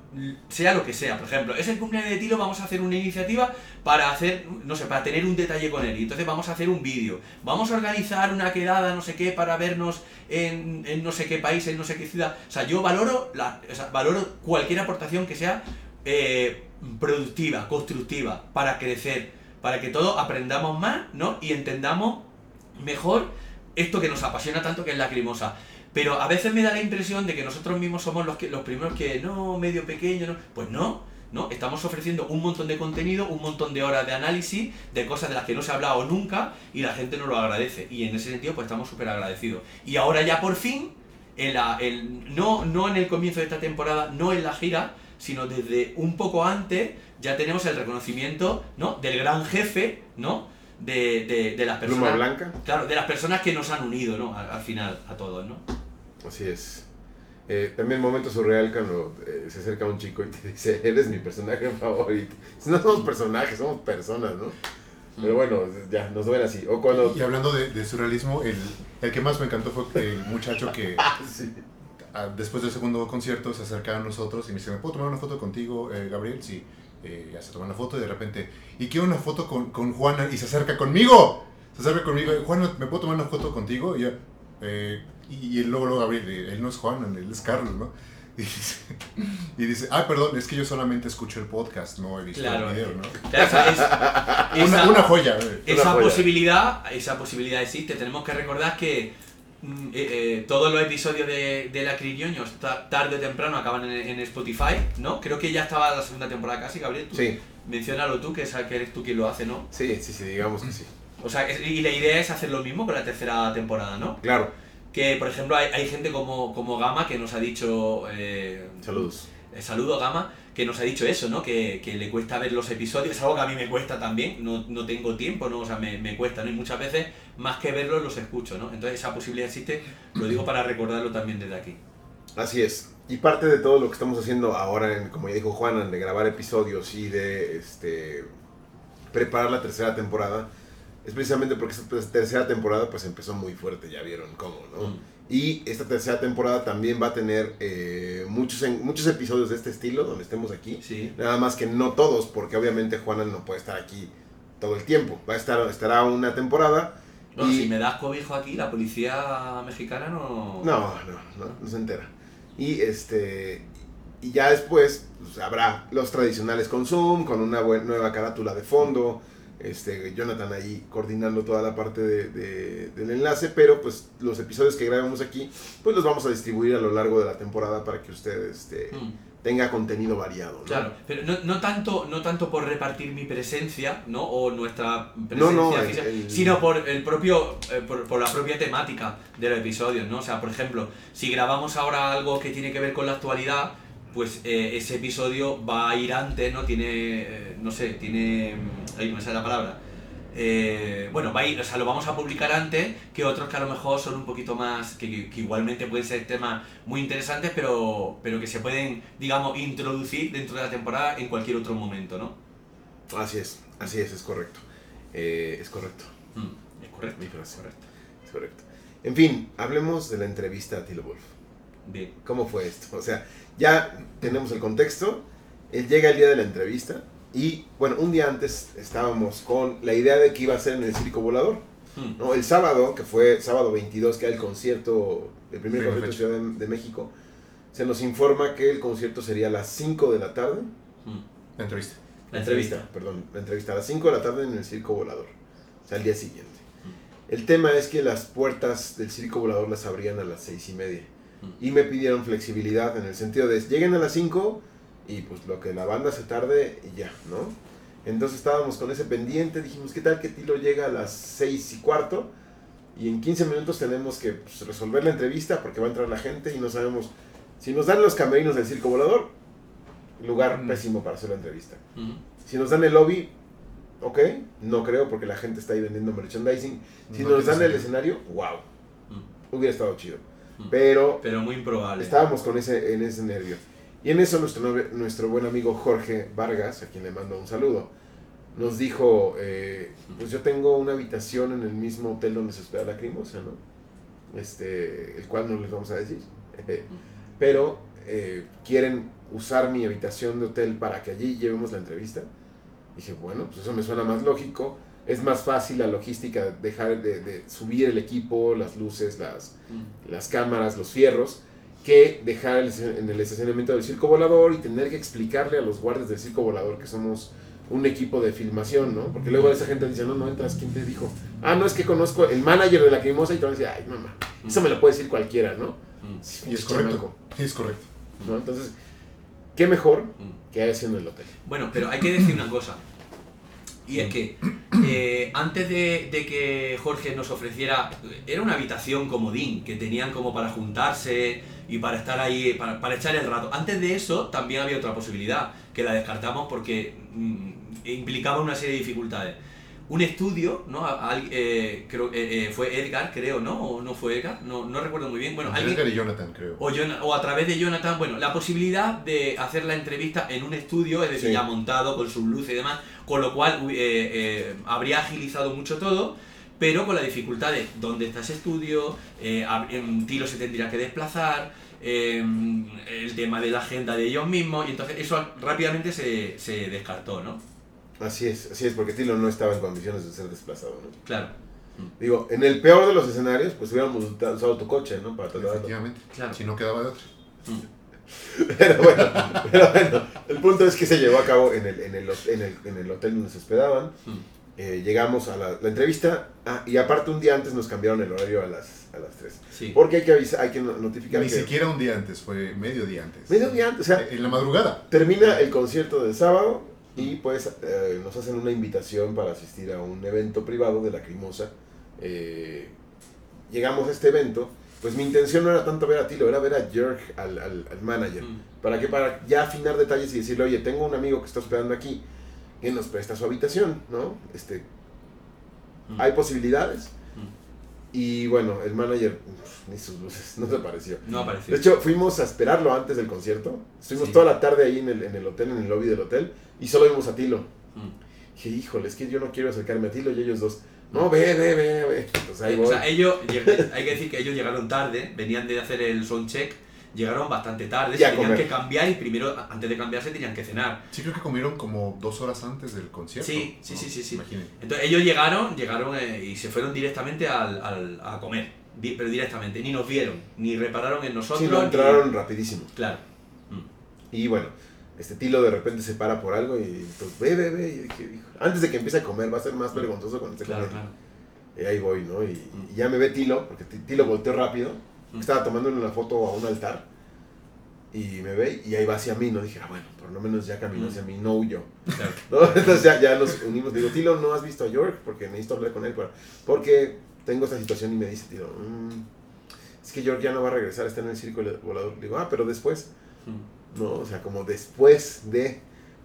sea lo que sea. Por ejemplo, es el cumpleaños de Tilo, vamos a hacer una iniciativa para hacer, no sé, para tener un detalle con él. Y entonces vamos a hacer un vídeo. Vamos a organizar una quedada, no sé qué, para vernos en, no sé qué país, en no sé qué ciudad. O sea, yo valoro, la, valoro cualquier aportación que sea eh, productiva, constructiva, para crecer, para que todos aprendamos más, ¿no? Y entendamos mejor esto que nos apasiona tanto que es la crimosa. Pero a veces me da la impresión de que nosotros mismos somos los, que, los primeros que, no, medio pequeño, no. Pues no, ¿no? Estamos ofreciendo un montón de contenido, un montón de horas de análisis, de cosas de las que no se ha hablado nunca y la gente nos lo agradece. Y en ese sentido, pues estamos súper agradecidos. Y ahora ya por fin, en la, el, no, no en el comienzo de esta temporada, no en la gira, sino desde un poco antes, ya tenemos el reconocimiento, ¿no? Del gran jefe, ¿no? De, de, de las Pluma personas. blanca, Claro, de las personas que nos han unido, ¿no? Al, al final, a todos, ¿no? Así es. Eh, también momento surreal cuando eh, se acerca un chico y te dice, eres mi personaje favorito. No somos personajes, somos personas, ¿no? Pero bueno, ya, nos ven así. O cuando... Y hablando de, de surrealismo, el, el que más me encantó fue el muchacho que Ah, sí. después del segundo concierto se acerca a nosotros y me dice, ¿me puedo tomar una foto contigo, eh, Gabriel? Sí. Eh, ya se toma una foto y de repente, y quiero una foto con, con Juana y se acerca conmigo. Se acerca conmigo, Juana, ¿me puedo tomar una foto contigo? Y, yo, eh, y, y luego, luego Gabriel, él no es Juana, él es Carlos, ¿no? Y dice, y dice, ah, perdón, es que yo solamente escucho el podcast, no he visto Claro. el video, ¿no? Claro, esa, es- Una, esa- una joya. eh. esa Una joya. posibilidad, esa posibilidad existe. Tenemos que recordar que mm, eh, eh, todos los episodios de, de La Crillioños, ta- tarde o temprano, acaban en, en Spotify, ¿no? Creo que ya estaba la segunda temporada casi, Gabriel. tú Sí, Menciónalo tú, que, que eres tú quien lo hace, ¿no? sí, sí, sí, digamos que sí. O sea, es- y la idea es hacer lo mismo con la tercera temporada, ¿no? Claro, Que, por ejemplo, hay, hay gente como, como Gama que nos ha dicho... eh, saludos. eh, saludo Gama, que nos ha dicho eso, ¿no? Que, que le cuesta ver los episodios, es algo que a mí me cuesta también, no, no tengo tiempo, ¿no? O sea, me, me cuesta, ¿no? Y muchas veces, más que verlos, los escucho, ¿no? Entonces esa posibilidad existe, lo digo para recordarlo también desde aquí. Así es. Y parte de todo lo que estamos haciendo ahora, en, como ya dijo Juanan, de grabar episodios y de este, preparar la tercera temporada, es precisamente porque esta ter- tercera temporada pues empezó muy fuerte, ya vieron cómo, ¿no? Mm. Y esta tercera temporada también va a tener eh, muchos, en- muchos episodios de este estilo, donde estemos aquí. Sí. Nada más que no todos, porque obviamente Juanan no puede estar aquí todo el tiempo. Va a estar, estará una temporada. Bueno, y- si me das cobijo aquí, la policía mexicana no... No, no, no, no se entera. Y este y ya después pues, habrá los tradicionales con Zoom, con una buen- nueva carátula de fondo, este Jonathan ahí coordinando toda la parte de- de- del enlace, pero pues los episodios que grabamos aquí, pues los vamos a distribuir a lo largo de la temporada para que usted este, Mm. tenga contenido variado. ¿no? Claro, pero no, no tanto, no tanto por repartir mi presencia, ¿no? O nuestra presencia no, el- física, el- sino por el propio, eh, por, por la propia temática de los episodios, ¿no? O sea, por ejemplo, si grabamos ahora algo que tiene que ver con la actualidad, pues eh, ese episodio va a ir antes, ¿no? Tiene, eh, no sé, tiene, ahí no me sale la palabra. Eh, bueno, va a ir, o sea, lo vamos a publicar antes que otros que a lo mejor son un poquito más, que, que- que igualmente pueden ser temas muy interesantes, pero, pero que se pueden, digamos, introducir dentro de la temporada en cualquier otro momento, ¿no? Así es, así es, es correcto. Eh, es correcto, Mm, es correcto. mi frase. Correcto. Es correcto. En fin, hablemos de la entrevista a Tilo Wolf. Bien. ¿Cómo fue esto? O sea, ya tenemos el contexto. Él llega el día de la entrevista. Y bueno, un día antes estábamos con la idea de que iba a ser en el Circo Volador. Mm, ¿no? El sábado, que fue sábado 22, que era el concierto, el primer concierto de. Ciudad de, de México, se nos informa que el concierto sería a las 5 de la tarde. mm. La entrevista. La entrevista. perdón, la entrevista a las 5 de la tarde en el Circo Volador. o sea, al día siguiente. El tema es que las puertas del circo volador las abrían a las seis y media. Y me pidieron flexibilidad en el sentido de lleguen a las 5 y pues lo que la banda se tarde y ya, ¿no? Entonces estábamos con ese pendiente, dijimos, ¿qué tal que Tilo llega a las 6 y cuarto? Y en 15 minutos tenemos que pues, resolver la entrevista porque va a entrar la gente y no sabemos si nos dan los camerinos del circo volador, lugar Mm. pésimo para hacer la entrevista. Si nos dan el lobby, ok, no creo porque la gente está ahí vendiendo merchandising. Si No nos dan el escenario, wow, Mm. hubiera estado chido. Mm. Pero Pero muy improbable. estábamos con ese, en ese nervio. Y en eso nuestro, nuestro buen amigo Jorge Vargas, a quien le mando un saludo, nos dijo, eh, pues yo tengo una habitación en el mismo hotel donde se hospeda la Crimosa, ¿no? Este, el cual no les vamos a decir. Pero eh, quieren usar mi habitación de hotel para que allí llevemos la entrevista. Dije, bueno, pues eso me suena más lógico. Es más fácil la logística, dejar de, de subir el equipo, las luces, las, Mm. las cámaras, los fierros, que dejar el- en el estacionamiento del circo volador y tener que explicarle a los guardias del circo volador que somos un equipo de filmación, ¿no? Porque luego esa gente dice, no, no entras, ¿quién te dijo? Ah, no, es que conozco el manager de la crimosa y te van a decir, ay, mamá, eso me lo puede decir cualquiera, ¿no? Mm. Y es correcto. Sí, es correcto. ¿no? Entonces, ¿qué mejor Mm. que haciendo el hotel? Bueno, pero hay que decir una cosa. Y es que eh, antes de, de que Jorge nos ofreciera, era una habitación comodín, que tenían como para juntarse y para estar ahí, para, para echar el rato. Antes de eso también había otra posibilidad, que la descartamos porque mm, implicaba una serie de dificultades. Un estudio, ¿no? A- eh, creo, eh, eh, fue Edgar, creo, ¿no? ¿O no fue Edgar? No, no recuerdo muy bien. Bueno, alguien, Edgar y Jonathan, creo. o, o a través de Jonathan, bueno, la posibilidad de hacer la entrevista en un estudio, es decir, Sí. ya montado con sus luces y demás, con lo cual eh, habría agilizado mucho todo, pero con la dificultad de dónde está ese estudio, eh, en Tilo se tendría que desplazar, eh, el tema de la agenda de ellos mismos, y entonces eso rápidamente se, se descartó, ¿no? Así es, así es, porque Tilo no estaba en condiciones de ser desplazado, ¿no? Claro, Digo, en el peor de los escenarios, pues hubiéramos usado tu coche, ¿no? Para trasladarlo. Efectivamente. claro. Si no quedaba de otra. Pero bueno, pero bueno, el punto es que se llevó a cabo en el, en el, en el, en el hotel donde se hospedaban. Mm. Eh, llegamos a la, la entrevista ah, y aparte un día antes nos cambiaron el horario a las, a las 3. Sí. Porque hay que avisar, hay que no- notificar Ni que siquiera un día antes, fue medio día antes. medio día antes, o sea, En la madrugada. termina el concierto del sábado y pues eh, nos hacen una invitación para asistir a un evento privado de la Crimosa. Eh, llegamos a este evento, pues mi intención no era tanto ver a Tilo, era ver a Jörg, al, al, al manager. Mm. ¿Para qué? Para ya afinar detalles y decirle, oye, tengo un amigo que está hospedando aquí, que nos presta su habitación, ¿no? Este, Mm. hay posibilidades. Mm. Y bueno, el manager, uf, ni sus luces, no se apareció. No apareció. De hecho, fuimos a esperarlo antes del concierto. Estuvimos Sí. toda la tarde ahí en el, en el hotel, en el lobby del hotel, y solo vimos a Tilo. Mm. Dije, híjole, es que yo no quiero acercarme a Tilo y ellos dos. No, ve, ve, ve, ve. Entonces ahí Eh, voy. O sea, ellos, hay que decir que ellos llegaron tarde, venían de hacer el soundcheck, llegaron bastante tarde, se tenían comer. que cambiar y primero, antes de cambiarse, tenían que cenar. Sí, creo que comieron como dos horas antes del concierto. Sí, sí, sí, sí, sí. Imaginen. Entonces ellos llegaron, llegaron eh, y se fueron directamente al, al- a comer, di- pero directamente, ni nos vieron, ni repararon en nosotros. sí, no, ni- entraron rapidísimo. Claro. Mm. Y bueno, este Tilo de repente se para por algo y entonces, ve, ve, ve. Y dije, hijo, antes de que empiece a comer va a ser más vergonzoso con este Claro, comer. claro. Y ahí voy, ¿no? Y, Mm. y ya me ve Tilo, porque Ti- Tilo volteó rápido. Mm. Estaba tomándole una foto a un altar. Y me ve y ahí va hacia mí, ¿no? Dije, ah, bueno, por lo menos ya caminó Mm. hacia mí, no huyó. claro. ¿no? Entonces ya, ya nos unimos. Digo, Tilo, ¿no has visto a York? Porque necesito hablar con él. para- Porque tengo esta situación y me dice, Tilo, "Mm, es que York ya no va a regresar, está en el circo volador. Digo, ah, pero después. Mm. ¿no? O sea, como después de...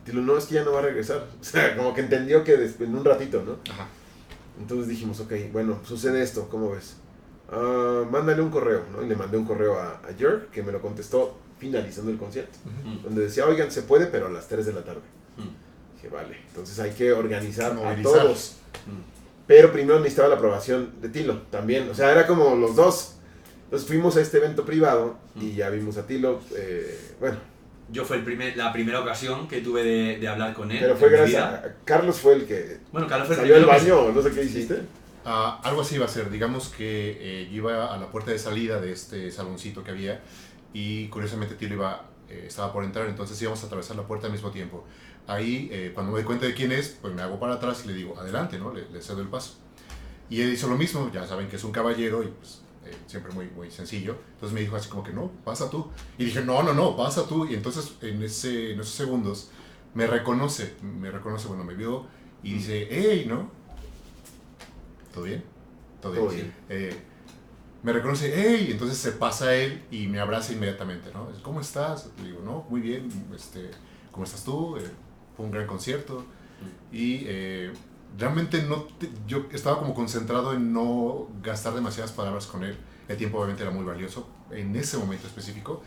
Tilo, no, es que ya no va a regresar. O sea, como que entendió que en un ratito, ¿no? Ajá. Entonces dijimos, ok, bueno, sucede esto, ¿cómo ves? Ah, mándale un correo, ¿no? Y le mandé un correo a, a Jörg, que me lo contestó finalizando el concierto. Donde decía, oigan, se puede, pero a las 3 de la tarde. Mm. Dije, vale, entonces hay que organizar a todos. Pero primero necesitaba la aprobación de Tilo también. O sea, era como los dos. Entonces fuimos a este evento privado y ya vimos a Tilo. eh, bueno, Yo fue el primer, la primera ocasión que tuve de, de hablar con él. pero fue gracias a... Carlos fue el que Bueno, Carlos fue el salió del que- baño, no sé qué hiciste. Ah, algo así iba a ser. Digamos que eh, yo iba a la puerta de salida de este saloncito que había y curiosamente Tilo iba, eh, estaba por entrar, entonces íbamos a atravesar la puerta al mismo tiempo. Ahí, eh, cuando me doy cuenta de quién es, pues me hago para atrás y le digo, adelante, ¿no? Le, le cedo el paso. Y él hizo lo mismo, ya saben que es un caballero y pues eh, siempre muy, muy sencillo. Entonces me dijo así como que no, pasa tú. Y dije, no, no, no, pasa tú. Y entonces en, ese, en esos segundos me reconoce, me reconoce, bueno, me vio y dice, hey, ¿no? ¿Todo bien? Todo bien. Todo bien. Eh, me reconoce, hey, entonces se pasa él y me abraza inmediatamente, ¿no? ¿Cómo estás? Le digo, no, muy bien, este, ¿cómo estás tú? Eh, fue un gran concierto. Y eh, realmente no te- yo estaba como concentrado en no gastar demasiadas palabras con él. El tiempo obviamente era muy valioso. En ese momento específico,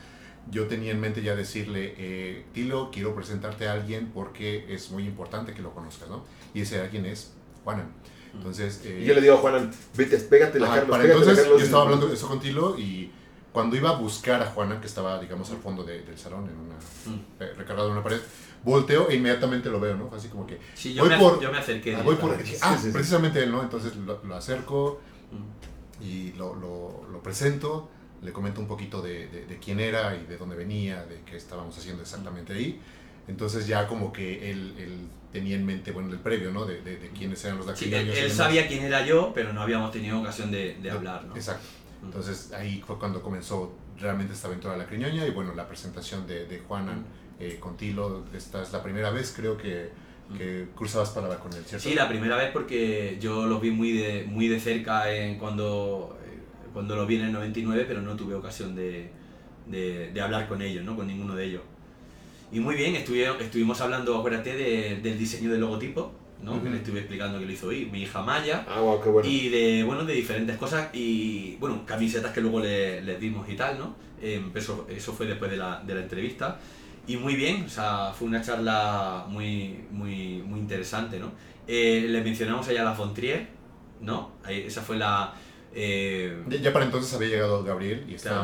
yo tenía en mente ya decirle, eh, Tilo, quiero presentarte a alguien porque es muy importante que lo conozcas, ¿no? Y ese alguien es Juanan. Entonces, eh, Y yo le digo a Juanan, vete, pégate la Carlos, para pégate la entonces Carlos. yo estaba hablando de eso con Tilo y cuando iba a buscar a Juana, que estaba, digamos, al fondo de- del salón, en una, Mm. eh, recargado en una pared, volteo e inmediatamente lo veo, ¿no? Así como que, Sí, yo, Voy me, por- yo me acerqué. ah, voy por, ah, Sí, sí, sí. precisamente él, ¿no? Entonces lo, lo acerco Mm. y lo, lo, lo presento, le comento un poquito de, de- de quién era y de dónde venía, de qué estábamos haciendo exactamente ahí. Entonces ya como que él, él tenía en mente, bueno, el previo, ¿no? De, de, de quiénes eran los Sí, él, él sabía quién era yo, pero no habíamos tenido ocasión de, de hablar, ¿no? Exacto. Entonces ahí fue cuando comenzó realmente esta aventura de la criñoña y bueno, la presentación de, de Juanan eh, con Tilo. Esta es la primera vez creo que, que cruzabas palabra con él, ¿cierto? Sí, la primera vez porque yo los vi muy de, muy de cerca en cuando, eh, cuando los vi en el 99, pero no tuve ocasión de, de, de hablar con ellos, ¿no? Con ninguno de ellos. Y muy bien, estuvi- estuvimos hablando, acuérdate, de- del diseño del logotipo, ¿no? Que le estuve explicando que lo hizo hoy, mi hija Maya. Ah, wow, qué bueno. Y de, bueno, de diferentes cosas y, bueno, camisetas que luego le- les dimos y tal, ¿no? Eh, eso, eso fue después de la, de la entrevista. Y muy bien, o sea, fue una charla muy, muy, muy interesante, ¿no? Eh, le mencionamos allá a la Fontrier, ¿no? Ahí- esa fue la... eh, Ya, ya para entonces había llegado Gabriel y Claro.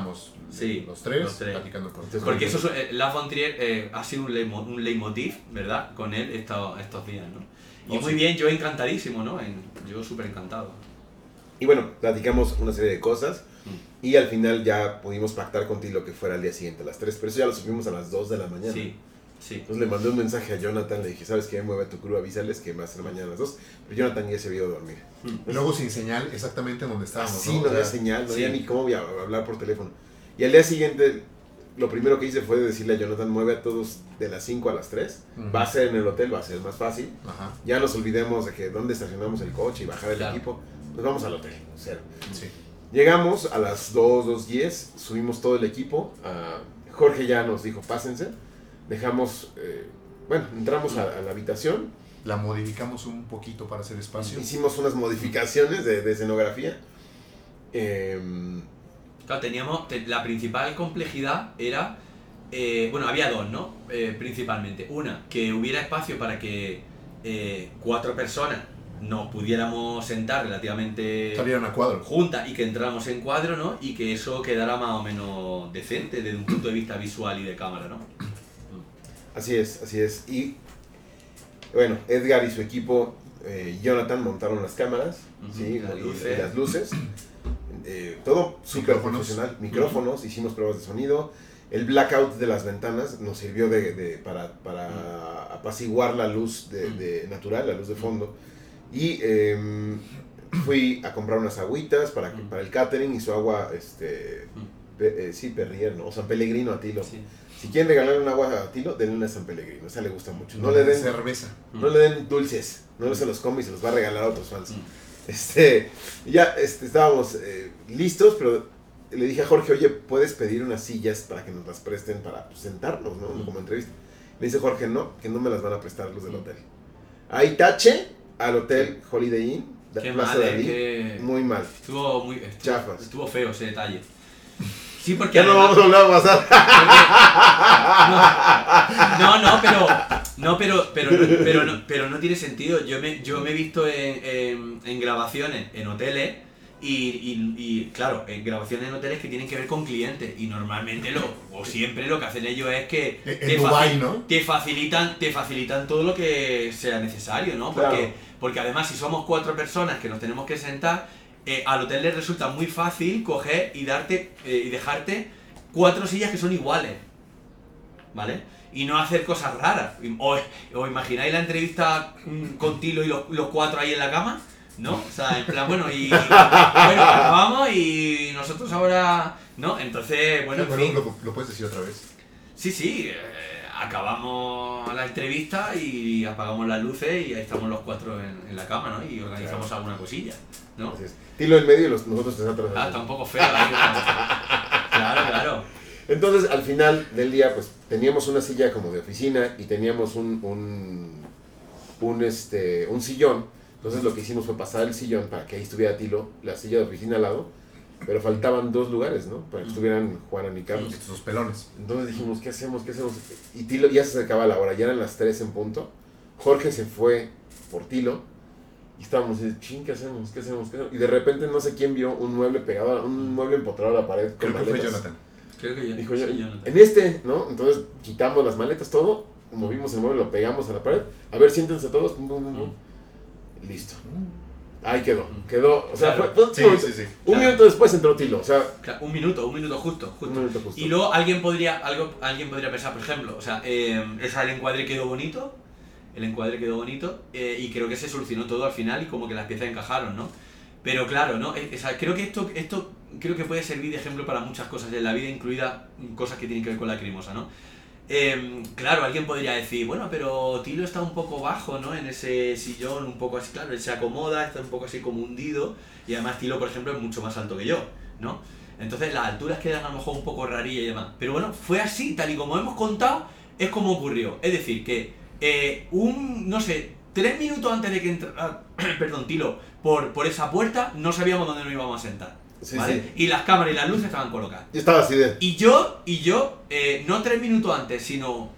Sí, los, tres los tres. platicando con Entonces, porque eso, es- eh, la Fontrier eh, ha sido un, leitmo- un leitmotiv, ¿verdad? Con él estos, estos días, ¿no? Y Oh, muy sí. bien, yo encantadísimo, ¿no? En- yo súper encantado. Y bueno, platicamos una serie de cosas. Y al final ya pudimos pactar con Tilo que fuera al día siguiente a las 3. Pero eso ya lo subimos a las 2 de la mañana. Sí, sí. Entonces le mandé un mensaje a Jonathan, le dije, ¿sabes qué? Mueve tu crew, avísales que va a ser mañana a las 2. Pero Jonathan ya se había ido a dormir. Y luego sin señal exactamente donde estábamos. Así ¿no? no había señal, no sí. había ni cómo voy a hablar por teléfono. Y al día siguiente, lo primero que hice fue decirle a Jonathan, mueve a todos de las 5 a las 3. Ujú. Va a ser en el hotel, va a ser más fácil. Ajá, Ya nos olvidemos de que dónde estacionamos el coche y bajar el Claro. equipo. Nos vamos al hotel. Sí. Llegamos a las 2, 2.10, subimos todo el equipo. ah, Jorge ya nos dijo, pásense. Dejamos, eh, bueno, entramos a, a la habitación. La modificamos un poquito para hacer espacio. Hicimos unas modificaciones de, de escenografía. Em, Claro, teníamos, te- la principal complejidad era, eh, bueno, había dos, ¿no? Eh, principalmente. Una, que hubiera espacio para que eh, cuatro personas nos pudiéramos sentar relativamente a cuadro. juntas y que entráramos en cuadro, ¿no? Y que eso quedara más o menos decente desde un punto de vista visual y de cámara, ¿no? así es, así es. Y bueno, Edgar y su equipo, eh, Jonathan, montaron las cámaras, Ujú, ¿sí? las y- luces. y las luces. Eh, todo súper Micrófonos. profesional. Micrófonos, hicimos pruebas de sonido. El blackout de las ventanas nos sirvió de, de- para, para apaciguar la luz de, de natural, la luz de fondo. Y em, fui a comprar unas agüitas para, que- Mm. para el catering y su agua, este, pe- eh, sí, Perrier, ¿no? O San Pellegrino a Tilo. Sí. Si quieren regalarle un agua a Tilo, denle una San Pellegrino, esa le gusta mucho. No le den, cerveza. no le den dulces, no se los come y se los va a regalar a otros fans. Este, ya este, estábamos eh, listos, pero le dije a Jorge, oye, ¿puedes pedir unas sillas para que nos las presten para pues, sentarnos, ¿no? Como entrevista. Me dice Jorge, no, que no me las van a prestar los del hotel. Ahí tache al hotel Holiday Inn, Qué Plaza mal, ¿eh? Dalí. Que Muy mal. estuvo muy... Estuvo, Chafas. estuvo feo ese detalle. Sí, porque Ya no además- vamos a volver a pasar. No, no, pero no, pero pero no, pero no, pero no tiene sentido. Yo me yo me he visto en, en, en grabaciones en hoteles y, y, y, claro, en grabaciones en hoteles que tienen que ver con clientes y normalmente lo o siempre lo que hacen ellos es que En- te ¿no? te facilitan te facilitan todo lo que sea necesario, ¿no? Claro. Porque porque además si somos cuatro personas que nos tenemos que sentar eh, al hotel les resulta muy fácil coger y darte eh, y dejarte cuatro sillas que son iguales. ¿vale? Y no hacer cosas raras. O, o imagináis la entrevista con Tilo y los, los cuatro ahí en la cama, ¿no? O sea, en plan, bueno, y bueno, acabamos y nosotros ahora, ¿no? Entonces, bueno, en Bueno, fin. lo, lo puedes decir otra vez. Sí, sí, eh, acabamos la entrevista y apagamos las luces y ahí estamos los cuatro en, en la cama, ¿no? Y organizamos alguna cosilla, ¿no? Tilo en medio y los, nosotros atrás. Ah, está un poco feo ahí. ¿no? Claro, claro. Entonces, al final del día, pues teníamos una silla como de oficina y teníamos un, un, un, este, un sillón. Entonces, lo que hicimos fue pasar el sillón para que ahí estuviera Tilo, la silla de oficina al lado. Pero faltaban dos lugares, ¿no? Para que estuvieran Juan y Carlos. Estos dos pelones. Entonces dijimos, ¿qué hacemos? ¿Qué hacemos? Y Tilo ya se acercaba la hora, ya eran las 3 en punto. Jorge se fue por Tilo. Y estábamos diciendo, ching, ¿qué hacemos? ¿Qué hacemos? ¿Qué hacemos? Y de repente no sé quién vio un mueble pegado, un mueble empotrado a la pared. con Creo que fue. Jonathan. Creo que yo. Dijo sí, Jonathan. en este, ¿no? Entonces quitamos las maletas, todo, movimos el mueble, lo pegamos a la pared. A ver, siéntense todos. pum, pum, pum, pum. Listo. Ahí quedó. Quedó. O sea, Claro. fue, fue Sí, un sí, sí. Un Claro. minuto después entró Tilo. O sea, Claro, un minuto, un minuto justo, un justo. minuto justo. Y luego alguien podría, algo, alguien podría pensar, por ejemplo, o sea, eh, esa, el encuadre quedó bonito, el encuadre quedó bonito, eh, y creo que se solucionó todo al final y como que las piezas encajaron, ¿no? Pero claro, ¿no? O sea, creo que esto, esto creo que puede servir de ejemplo para muchas cosas en la vida, incluidas mm, cosas que tienen que ver con la crimosa, ¿no? Eh, claro, alguien podría decir, bueno, pero Tilo está un poco bajo, ¿no? En ese sillón, un poco así, claro, él se acomoda, está un poco así como hundido, y además Tilo, por ejemplo, es mucho más alto que yo, ¿no? Entonces las alturas quedan a lo mejor un poco rarillas y demás. Pero bueno, fue así, tal y como hemos contado, es como ocurrió. Es decir, que eh, un, no sé, tres minutos antes de que entrara, perdón, Tilo, por, por esa puerta, no sabíamos dónde nos íbamos a sentar. Sí, ¿vale? sí. Y las cámaras y las luces estaban colocadas. Yo estaba así de. Y yo, y yo, eh, no tres minutos antes, sino,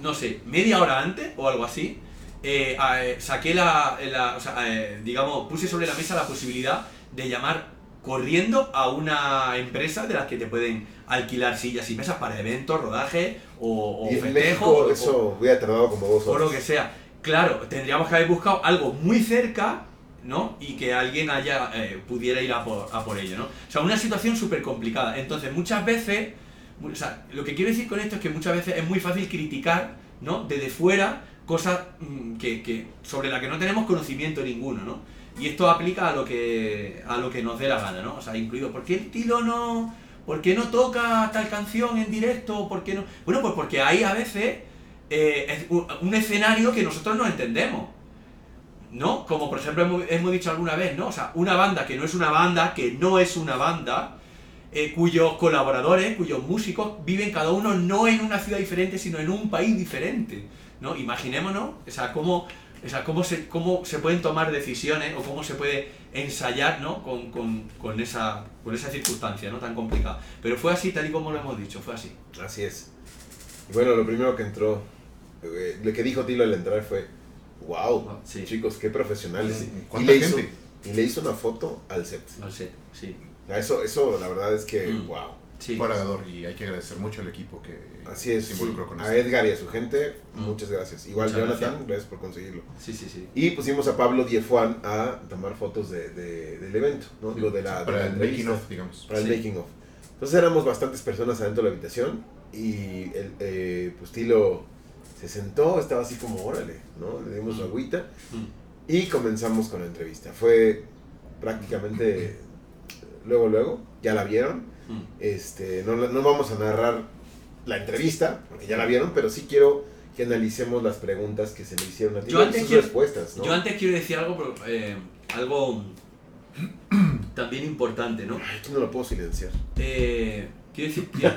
no sé, media hora antes o algo así, eh, eh, saqué la, la- o sea, eh, digamos, puse sobre la mesa la posibilidad de llamar corriendo a una empresa de las que te pueden alquilar sillas y mesas para eventos, rodaje o, o Y en festejo México o- eso hubiera tardado como dos o lo que sea. Claro, tendríamos que haber buscado algo muy cerca, ¿no? Y que alguien haya eh, pudiera ir a por, a por ello, ¿no? O sea, una situación súper complicada. Entonces, muchas veces, o sea, lo que quiero decir con esto es que muchas veces es muy fácil criticar, ¿no? Desde fuera, cosas mm, que, que, sobre las que no tenemos conocimiento ninguno, ¿no? Y esto aplica a lo que, a lo que nos dé la gana, ¿no? O sea, incluido, ¿por qué el Tilo no, ¿por qué no toca tal canción en directo? ¿Por qué no? Bueno, pues porque hay a veces eh, un escenario que nosotros no entendemos. ¿No? Como por ejemplo hemos, dicho alguna vez, ¿no? O sea, una banda que no es una banda, que no es una banda, eh, cuyos colaboradores, cuyos músicos viven cada uno no en una ciudad diferente, sino en un país diferente. ¿No? Imaginémonos, o sea, cómo, o sea, cómo, se, cómo se pueden tomar decisiones o cómo se puede ensayar ¿no? con, con, con esa, con esa circunstancia ¿no? tan complicada. Pero fue así, tal y como lo hemos dicho, fue así. Así es. Bueno, lo primero que entró, eh, lo que dijo Tilo al entrar fue, wow, Sí. chicos, qué profesionales. Sí, Y ¿cuánta le, hizo, gente? y le hizo una foto al set. No sé, sí. Eso, eso la verdad es que, Mm. wow. sí. Fue halagador y hay que agradecer mucho al equipo que Así es. se involucró con a. Edgar y a su gente, Mm. muchas gracias. Igual Muchas Jonathan, gracias. gracias. por conseguirlo. Sí, sí, sí. Y pusimos a Pablo Diefuan a tomar fotos de, de- del evento, ¿no? Digo, de la, de Para la el making of, digamos. para el Sí. making of. Entonces éramos bastantes personas adentro de la habitación y el eh, pues Tilo se sentó, estaba así como, órale, ¿no? Le dimos su agüita Mm. y comenzamos con la entrevista. Fue prácticamente luego, luego, ya la vieron. Mm. Este, no, no vamos a narrar la entrevista, porque ya la vieron, pero sí quiero que analicemos las preguntas que se le hicieron a ti. Yo antes sus quiero- respuestas, ¿no? Yo antes quiero decir algo, pero, eh, algo también importante, ¿no? Aquí no lo puedo silenciar. Eh, quiero decir, quiero,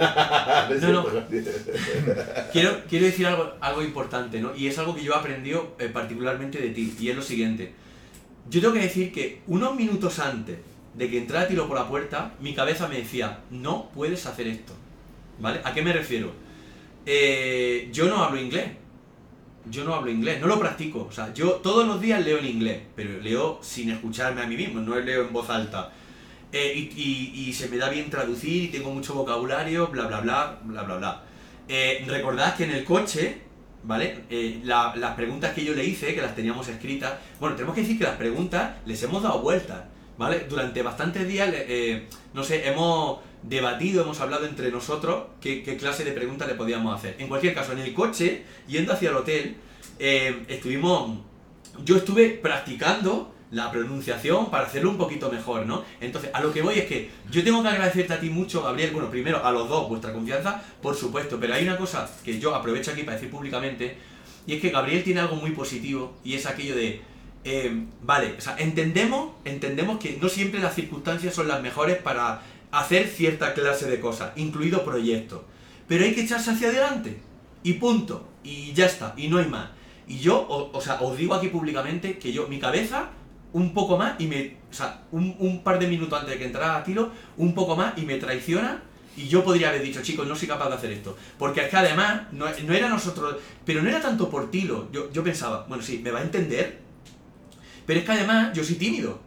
No No, quiero, quiero decir algo, algo importante, ¿no? Y es algo que yo he aprendido eh, particularmente de ti, y es lo siguiente. Yo tengo que decir que unos minutos antes de que entrara Tiro por la puerta, mi cabeza me decía, no puedes hacer esto. ¿Vale? ¿A qué me refiero? Eh, yo no hablo inglés. Yo no hablo inglés, no lo practico. O sea, yo todos los días leo en inglés, pero leo sin escucharme a mí mismo, no leo en voz alta. Eh, y, y- se me da bien traducir y tengo mucho vocabulario, bla, bla, bla, bla, bla, bla. Eh, recordad que en el coche, ¿vale? Eh, la- las preguntas que yo le hice, que las teníamos escritas, bueno, tenemos que decir que las preguntas les hemos dado vueltas, ¿vale? Durante bastantes días, eh, no sé, hemos debatido, hemos hablado entre nosotros qué, clase de preguntas le podíamos hacer. En cualquier caso, en el coche, yendo hacia el hotel, eh, estuvimos, yo estuve practicando la pronunciación para hacerlo un poquito mejor, ¿no? Entonces, a lo que voy es que yo tengo que agradecerte a ti mucho, Gabriel, bueno, primero a los dos vuestra confianza, por supuesto, pero hay una cosa que yo aprovecho aquí para decir públicamente, y es que Gabriel tiene algo muy positivo, y es aquello de, eh, vale, o sea, entendemos, entendemos que no siempre las circunstancias son las mejores para hacer cierta clase de cosas, incluido proyectos, pero hay que echarse hacia adelante, y punto, y ya está, y no hay más. Y yo, o, sea, os digo aquí públicamente que yo, mi cabeza un poco más y me. O sea, un, par de minutos antes de que entrara Tilo, un poco más y me traiciona. Y yo podría haber dicho, chicos, no soy capaz de hacer esto. Porque es que además, no, no era nosotros. Pero no era tanto por Tilo. Yo, yo pensaba, bueno, sí, me va a entender. Pero es que además, yo soy tímido.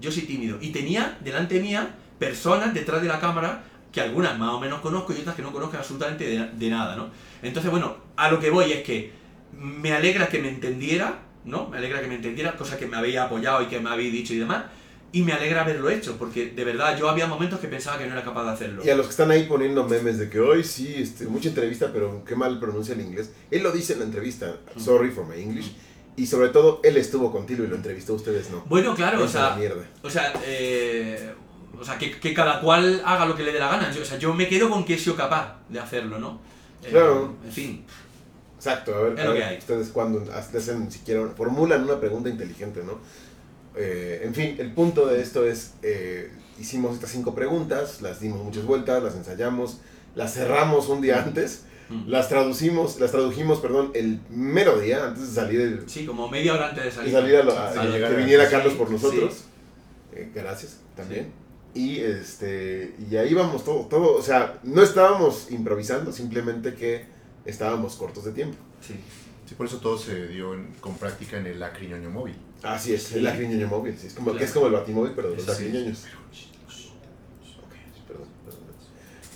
Yo soy tímido. Y tenía delante mía personas detrás de la cámara que algunas más o menos conozco y otras que no conozco absolutamente de, de nada, ¿no? Entonces, bueno, a lo que voy es que me alegra que me entendiera ¿no? Me alegra que me entendiera, cosa que me había apoyado y que me habéis dicho y demás. Y me alegra haberlo hecho, porque de verdad yo había momentos que pensaba que no era capaz de hacerlo. Y a los que están ahí poniendo memes de que hoy sí, este, mucha entrevista, pero qué mal pronuncia el inglés. Él lo dice en la entrevista, sorry for my English. Y sobre todo, él estuvo contigo y lo entrevistó, ustedes no. Bueno, claro, o sea, o sea, eh, o sea que, que, cada cual haga lo que le dé la gana. Yo, o sea, yo me quedo con que he sido capaz de hacerlo, ¿no? Claro. Eh, en fin. Exacto, a ver, Es lo que hay. ustedes cuando hacen siquiera formulan una pregunta inteligente, ¿no? Eh, en fin, el punto de esto es, eh, hicimos estas cinco preguntas, las dimos muchas vueltas, las ensayamos, las cerramos un día antes, Mm. las traducimos, las tradujimos, perdón, el mero día antes de salir, el- Sí, como media hora antes de de salir. salir a lo- a- Sí, que a- viniera sí, Carlos por nosotros. sí. Eh, gracias, también. Y este y ahí vamos todo, todo, o sea, no estábamos improvisando, simplemente que estábamos cortos de tiempo. Sí. Sí, por eso todo se dio en- con práctica en el lacriñoño móvil. Así es, Sí. el lacriñoño móvil, sí, es como, Claro. que es como el batimóvil, pero de los Sí. lacriñoños. Ok, perdón, perdón.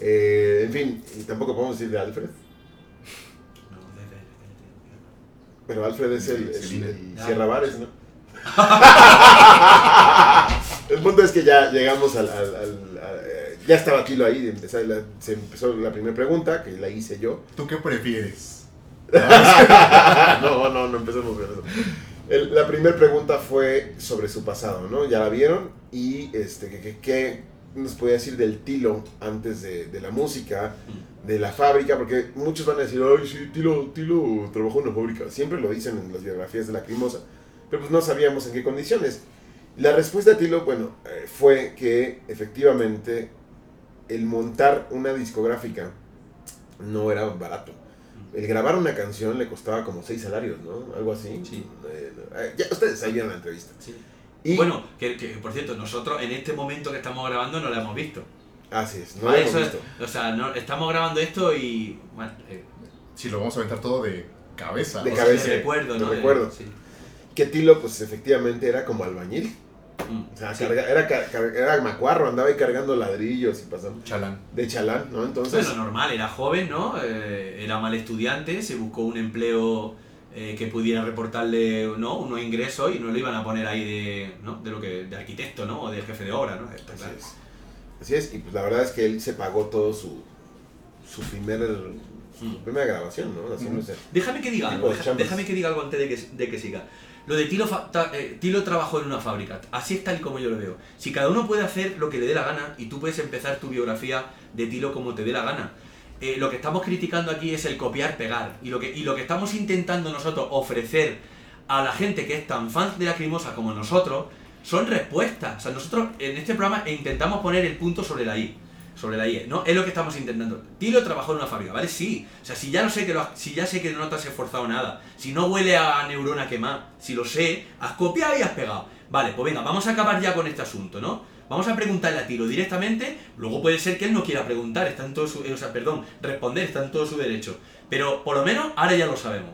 Eh, en fin, y tampoco podemos decir de Alfred, pero Alfred es el, el, Celina. el Ya. Sierra Bares, ¿no? el punto es que ya llegamos al... al- al- a- eh, ya estaba Tilo ahí, empezó la- se empezó la primera pregunta, que la hice yo. ¿Tú qué prefieres? no, no, no empecemos con eso. El- la primera pregunta fue sobre su pasado, ¿no? Ya la vieron y este, ¿qué, qué- nos podía decir del Tilo antes de, de la música, de la fábrica? Porque muchos van a decir, ay, sí, Tilo, Tilo trabajó en una fábrica. Siempre lo dicen en las biografías de la Crimosa, pero pues no sabíamos en qué condiciones. La respuesta de Tilo, bueno, eh, fue que efectivamente el montar una discográfica no era barato. El grabar una canción le costaba como seis salarios, ¿no? Algo así. Sí. Eh, eh, ya, ustedes ahí vieron la entrevista. Sí. Y, Bueno, que, que, por cierto, nosotros en este momento que estamos grabando no la hemos visto. Así es, no Vale, lo hemos eso es- visto. o sea, no, estamos grabando esto y. Bueno, eh, Sí, lo vamos a aventar todo de cabeza. De o sea, cabeza. de recuerdo, ¿no? De- recuerdo. sí. Que Tilo, pues efectivamente era como albañil. Mm, O sea, sí. carga- era, car- car- era macuarro, andaba ahí cargando ladrillos y pasando. Chalán. De chalán, ¿no? Entonces, Bueno, normal, era joven, ¿no? Eh, era mal estudiante, se buscó un empleo eh, que pudiera reportarle ¿no? unos ingresos y no lo iban a poner ahí de, ¿no? de lo que de arquitecto, ¿no? O de jefe de obra, ¿no? Está así claro. es. Así es, y pues la verdad es que él se pagó todo su, su, primer, su Mm. primera grabación, ¿no? Haciéndose. Déjame que diga algo, chambas. déjame que diga algo antes de que, de que siga. Lo de Tilo, eh, Tilo trabajó en una fábrica, así es tal y como yo lo veo. Si cada uno puede hacer lo que le dé la gana y tú puedes empezar tu biografía de Tilo como te dé la gana. Eh, lo que estamos criticando aquí es el copiar-pegar y lo, que, y lo que estamos intentando nosotros ofrecer a la gente que es tan fan de la Crimosa como nosotros son respuestas. O sea, nosotros en este programa intentamos poner el punto sobre la I. Sobre la I, ¿no? Es lo que estamos intentando. Tilo trabajó en una fábrica, ¿vale? Sí. O sea, si ya, lo sé que lo si ya sé que no te has esforzado nada, si no huele a neurona quemada, si lo sé, has copiado y has pegado. Vale, pues venga, vamos a acabar ya con este asunto, ¿no? Vamos a preguntarle a Tilo directamente, luego puede ser que él no quiera preguntar, está en todo su, eh, o sea, perdón, responder, está en todo su derecho. Pero por lo menos ahora ya lo sabemos.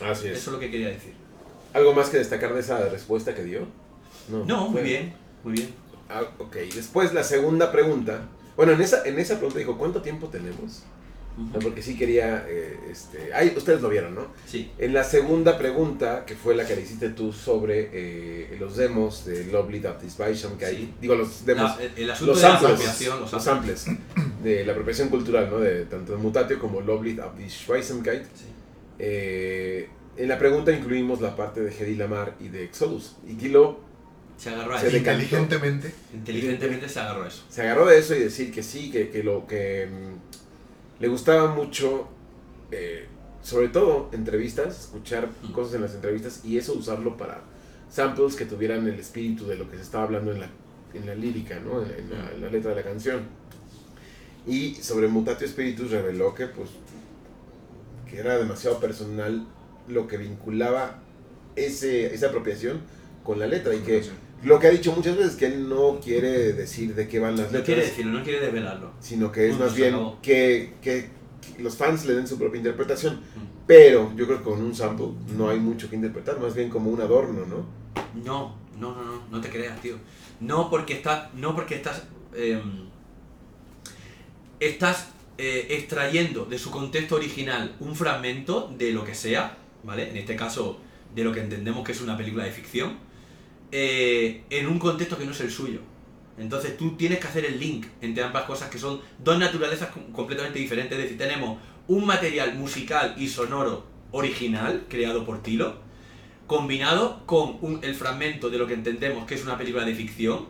Así Eso es. es lo que quería decir. ¿Algo más que destacar de esa respuesta que dio? No, muy fue- bien, muy bien. Ah, ok, después la segunda pregunta. Bueno, en esa, en esa pregunta dijo, ¿cuánto tiempo tenemos? No, porque sí quería, eh, este, ay, ustedes lo vieron, ¿no? Sí. En la segunda pregunta, que fue la que le hiciste tú sobre eh, los demos de Lovely Baptist que Sí. digo, los demos, La- el, el asunto los de la samples, apropiación, los los samples. de la apropiación cultural, ¿no? De tanto de Mutatio como Lovely Baptist Sí. eh, en la pregunta incluimos la parte de Hedy Lamar y de Exodus. Y Kilo Se agarró a Se eso. Inteligentemente, Inteligentemente se agarró a eso. se agarró de eso y decir que sí, que, que lo que mm, le gustaba mucho, eh, sobre todo entrevistas, escuchar Mm. cosas en las entrevistas y eso usarlo para samples que tuvieran el espíritu de lo que se estaba hablando en la, en la lírica, ¿no? en, en la, en la letra de la canción. Y sobre Mutatio Spiritus reveló que, pues, que era demasiado personal lo que vinculaba ese, esa apropiación con la letra y que lo que ha dicho muchas veces que él no quiere decir de qué van las No letras quiere decirlo, no quiere desvelarlo. sino que es más bien que, que- los fans le den su propia interpretación. Mm. Pero yo creo que con un sample no hay mucho que interpretar, más bien como un adorno, ¿no? No, no, no, no, no te creas, tío. No porque estás, no porque estás, em, estás eh, extrayendo de su contexto original un fragmento de lo que sea, ¿vale? En este caso, de lo que entendemos que es una película de ficción, eh, en un contexto que no es el suyo. Entonces tú tienes que hacer el link entre ambas cosas que son dos naturalezas com- completamente diferentes. Es decir, tenemos un material musical y sonoro original creado por Tilo, combinado con el fragmento de lo que entendemos que es una película de ficción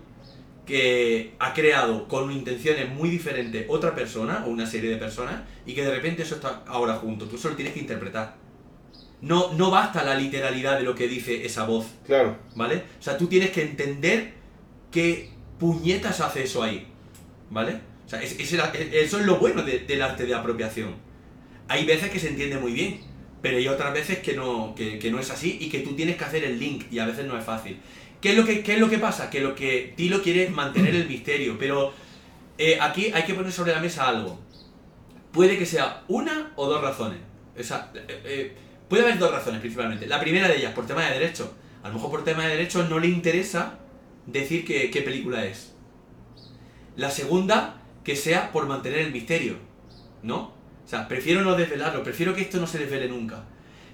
que ha creado con intenciones muy diferentes otra persona o una serie de personas y que de repente eso está ahora junto. Tú solo tienes que interpretar. No, no basta la literalidad de lo que dice esa voz. Claro. ¿vale? O sea, tú tienes que entender qué puñetas hace eso ahí, ¿vale? O sea, es- eso es lo bueno de- del arte de apropiación. Hay veces que se entiende muy bien, pero hay otras veces que no, que, que no es así y que tú tienes que hacer el link y a veces no es fácil. ¿Qué es lo que, qué es lo que pasa? Que lo que Tilo quiere es mantener el misterio, pero eh, aquí hay que poner sobre la mesa algo. Puede que sea una o dos razones. O sea, eh, eh, puede haber dos razones principalmente. La primera de ellas, por tema de derechos. A lo mejor por tema de derechos no le interesa decir qué película es. La segunda, que sea por mantener el misterio. ¿No? O sea, prefiero no desvelarlo, prefiero que esto no se desvele nunca.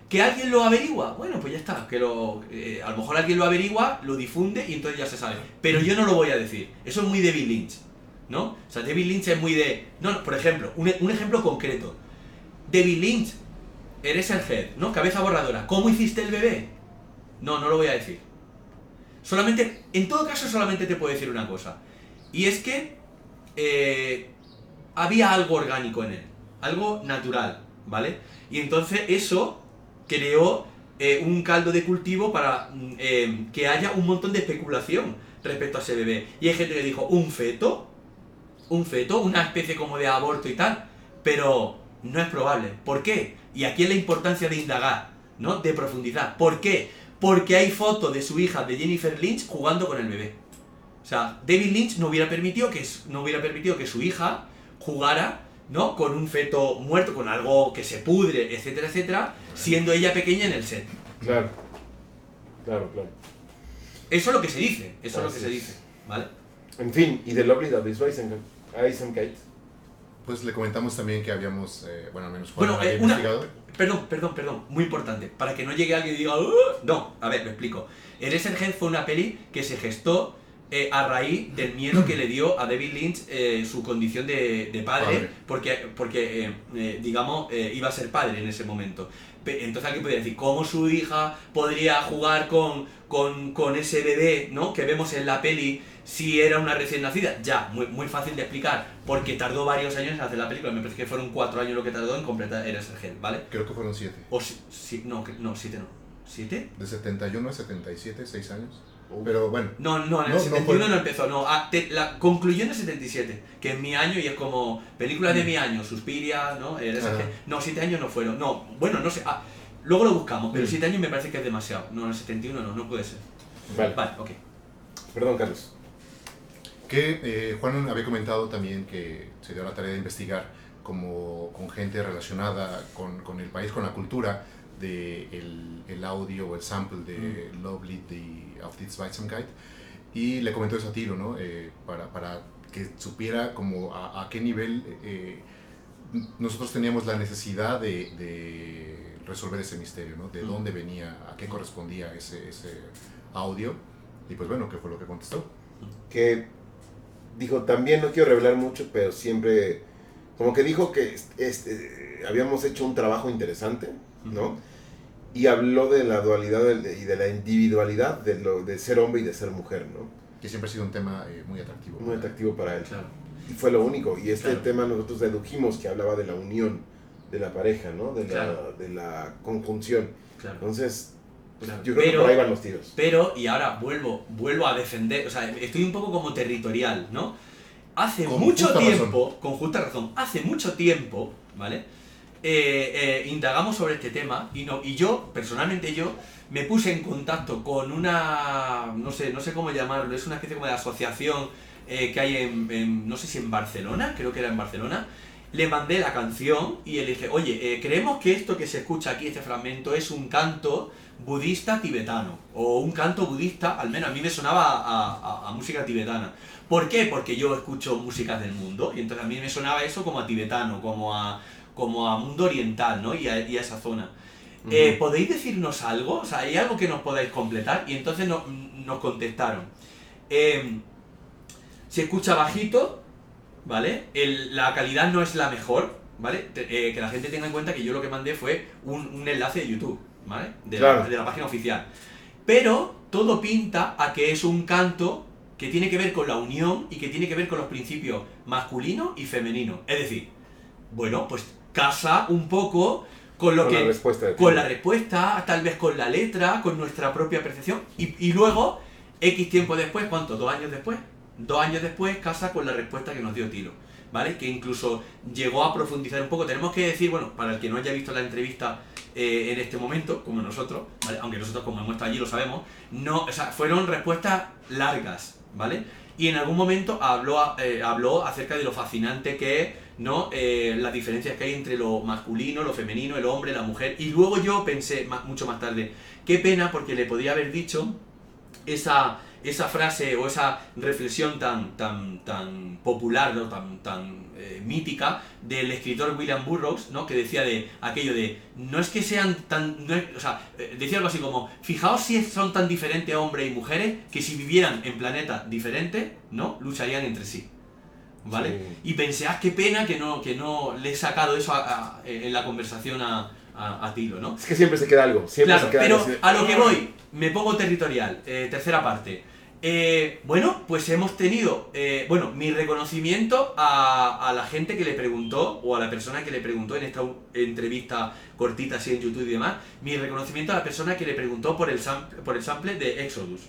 ¿Que alguien lo averigua? Bueno, pues ya está. Que lo, eh, a lo mejor alguien lo averigua, lo difunde y entonces ya se sabe. Pero yo no lo voy a decir. Eso es muy David Lynch. ¿No? O sea, David Lynch es muy de... No, no, por ejemplo, un, un ejemplo concreto. David Lynch, eres el head, ¿no? Cabeza borradora. ¿Cómo hiciste el bebé? No, no lo voy a decir. Solamente, en todo caso, solamente te puedo decir una cosa. Y es que eh, había algo orgánico en él, algo natural, ¿vale? Y entonces eso creó eh, un caldo de cultivo para mm, eh, que haya un montón de especulación respecto a ese bebé. Y hay gente que dijo, ¿un feto? ¿Un feto? ¿Una especie como de aborto y tal? Pero no es probable. ¿Por qué? Y aquí es la importancia de indagar, ¿no? De profundizar. ¿Por qué? Porque hay fotos de su hija, de Jennifer Lynch, jugando con el bebé. O sea, David Lynch no hubiera permitido que, no hubiera permitido que su hija jugara, ¿no? Con un feto muerto, con algo que se pudre, etcétera, etcétera, siendo ella pequeña en el set. Claro. Claro, claro. Eso es lo que se dice, eso es lo que se dice, ¿vale? En fin, y de Lovely That Is Eisenkite. Pues le comentamos también que habíamos, eh, bueno, al menos Juan Bueno, eh, una-. Perdón, perdón, perdón, muy importante, para que no llegue alguien y diga, "Uh". no, a ver, lo explico. Eraserhead fue una peli que se gestó eh, a raíz del miedo que le dio a David Lynch eh, su condición de, de padre, Padre. porque, porque eh, digamos, iba a ser padre en ese momento. Entonces alguien podría decir, ¿cómo su hija podría jugar con, con, con ese bebé ¿no? que vemos en la peli si era una recién nacida? Ya, muy, muy fácil de explicar, porque tardó varios años en hacer la película, me parece que fueron cuatro años lo que tardó en completar Eraserhead, ¿vale? Creo que fueron siete. O si, si- no, no, siete no. ¿Siete? De 71 a 77, 6 años. Pero bueno, No, no, en el No, no 71 no, fue- empezó, no. ah, te- la, concluyó en el 77, que es mi año y es como películas Mm. de mi año, Suspiria, ¿no? Eres. Arge- No, siete años no fueron. No, bueno, no sé. ah, luego lo buscamos, pero Mm. siete años me parece que es demasiado. No, en el 71 no, no puede ser. Vale. Vale, ok. Perdón, Carlos. Que eh, Juan había comentado también que se dio la tarea de investigar como con gente relacionada con, con el país, con la cultura de el, el audio o el sample de Lovely the, of this Weizenkeit y le comentó eso a Tilo, ¿no? Eh, para, para que supiera como a, a qué nivel eh, nosotros teníamos la necesidad de, de resolver ese misterio, ¿no? De Mm. dónde venía, a qué correspondía ese, ese audio y pues bueno, ¿qué fue lo que contestó? que dijo también no quiero revelar mucho pero siempre como que dijo que este, habíamos hecho un trabajo interesante no y habló de la dualidad y de la individualidad de, lo, de ser hombre y de ser mujer, ¿no? Que siempre ha sido un tema eh, muy atractivo. Muy atractivo para él. Claro. Y fue lo único. Y este Claro. tema nosotros dedujimos que hablaba de la unión de la pareja, ¿no? De, la, Claro. de la conjunción. Claro. Entonces, pues, yo creo que Pero- por ahí van los tiros. Pero, y ahora vuelvo, vuelvo a defender, o sea, estoy un poco como territorial, ¿no? Hace Con mucho tiempo, con justa razón, hace mucho tiempo, ¿vale? Eh, eh, indagamos sobre este tema y, no, y yo, personalmente yo, me puse en contacto con una, no sé, no sé cómo llamarlo, es una especie como de asociación eh, que hay en, en- no sé si en Barcelona, creo que era en Barcelona, le mandé la canción y le dije, oye, eh, creemos que esto que se escucha aquí, este fragmento, es un canto budista tibetano, o un canto budista, al menos a mí me sonaba a, a- a música tibetana. ¿Por qué? Porque yo escucho músicas del mundo, y entonces a mí me sonaba eso como a tibetano, como a, como a mundo oriental, ¿no? Y a, y esa zona. Eh. ¿Podéis decirnos algo? O sea, ¿hay algo que nos podáis completar? Y entonces no- nos contestaron. em, se escucha bajito, ¿vale? El- la calidad no es la mejor, ¿vale? Eh, que la gente tenga en cuenta que yo lo que mandé fue un, un enlace de YouTube, ¿vale? De, la, Claro. de la página oficial. Pero todo pinta a que es un canto que tiene que ver con la unión y que tiene que ver con los principios masculino y femenino. Es decir, bueno, pues casa un poco con lo con que la respuesta con la respuesta, tal vez con la letra, con nuestra propia percepción. Y, y luego, X tiempo después, ¿cuánto? ¿Dos años después? Dos años después casa con la respuesta que nos dio Tilo. ¿Vale? Que incluso llegó a profundizar un poco. Tenemos que decir, bueno, para el que no haya visto la entrevista eh, en este momento, como nosotros, ¿vale? aunque nosotros como hemos estado allí lo sabemos, no, o sea, fueron respuestas largas, ¿vale? Y en algún momento habló, eh, habló acerca de lo fascinante que es ¿no? Eh, las diferencias que hay entre lo masculino, lo femenino, el hombre, la mujer. Y luego yo pensé mucho más tarde, qué pena porque le podría haber dicho esa, esa frase o esa reflexión tan, tan, tan popular, ¿no? tan, tan eh, mítica del escritor William Burroughs, ¿no? que decía de aquello de, no es que sean tan, no es- o sea, eh, decía algo así como, fijaos si son tan diferentes hombres y mujeres que si vivieran en planetas diferentes, ¿no? lucharían entre sí. ¿Vale? Sí. Y pensé, ah, qué pena que no, que no le he sacado eso a- a- en la conversación a, a, Tilo, ¿no? Es que siempre se queda algo. Siempre Claro, se queda pero algo a lo que voy, me pongo territorial, eh, tercera parte. Eh, bueno, pues hemos tenido, eh, bueno, mi reconocimiento a, la gente que le preguntó, o a la persona que le preguntó en esta entrevista cortita así en YouTube y demás, mi reconocimiento a la persona que le preguntó por el sample, por el sample de Exodus.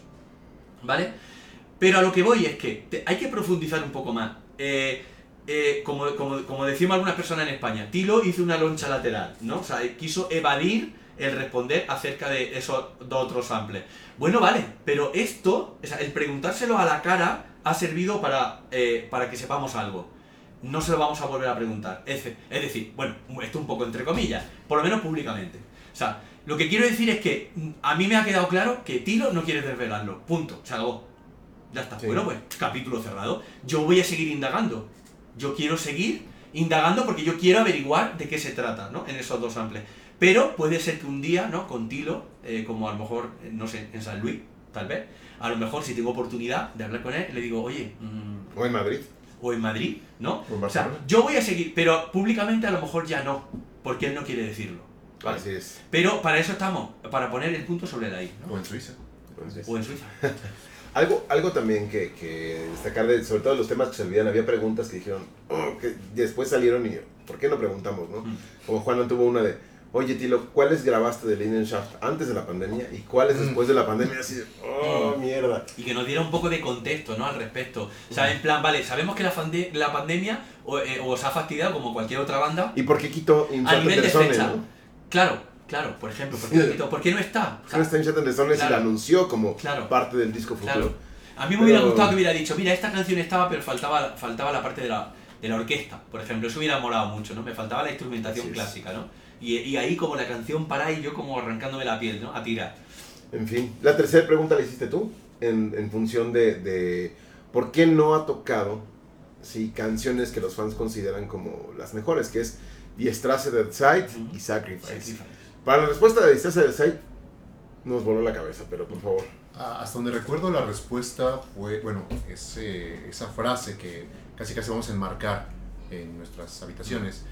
¿Vale? Pero a lo que voy es que hay que profundizar un poco más. Eh, como, como, como decimos algunas personas en España, Tilo hizo una loncha lateral, ¿no? O sea, quiso evadir el responder acerca de esos dos otros samples. Bueno, vale, pero esto, o sea, el preguntárselo a la cara ha servido para, eh, para que sepamos algo. No se lo vamos a volver a preguntar. Es, es decir, bueno, esto un poco entre comillas, por lo menos públicamente. O sea, lo que quiero decir es que mm, a mí me ha quedado claro que Tilo no quiere desvelarlo. Punto, se acabó. Ya está. Sí. Bueno, pues capítulo cerrado. Yo voy a seguir indagando. Yo quiero seguir indagando porque yo quiero averiguar de qué se trata, ¿no? En esos dos samples. Pero puede ser que un día, ¿no? Con Tilo, eh, como a lo mejor, eh, no sé, en San Luis, tal vez, a lo mejor si tengo oportunidad de hablar con él, le digo, oye, mm, O en Madrid. o en Madrid, ¿no? O en O sea, Barcelona. yo voy a seguir, pero públicamente a lo mejor ya no, porque él no quiere decirlo. ¿vale? Así es. Pero para eso estamos, para poner el punto sobre la I, ¿no? O en Suiza. O en Suiza. Algo, algo también que, que destacar, de, sobre todo los temas que se olvidan, había preguntas que dijeron, "Oh", que después salieron y, ¿por qué no preguntamos? no? Mm. Como Juan tuvo una de, oye Tilo, ¿cuáles grabaste de Linen Shaft antes de la pandemia y cuáles Mm. después de la pandemia? Así de, oh, Mm. mierda. y que nos diera un poco de contexto ¿no? al respecto. O sea, en plan, vale, sabemos que la, la pandemia eh, os ha fastidiado como cualquier otra banda. ¿Y por qué quitó A nivel de fecha. no? Claro, claro, por ejemplo, ¿por qué, quitó? ¿Por qué no está? O ¿Por qué sea, no está Persone si claro. la anunció como Claro. parte del disco futuro? Claro. A mí me hubiera Pero- gustado que hubiera dicho, mira, esta canción estaba, pero faltaba, faltaba la parte de la, de la orquesta, por ejemplo. Eso hubiera molado mucho, ¿no? Me faltaba la instrumentación Así clásica, ¿no? Y, y ahí como la canción para y yo como arrancándome la piel, ¿no? A tirar. En fin, la tercera pregunta la hiciste tú, en, en función de, de por qué no ha tocado sí, canciones que los fans consideran como las mejores, que es Die Straße der Zeit Ujú. y Sacrifice. Sacrifice. Para la respuesta de Die Straße der Zeit, nos voló la cabeza, pero por favor. Ah, Hasta donde recuerdo la respuesta fue, bueno, ese, esa frase que casi casi vamos a enmarcar en nuestras habitaciones,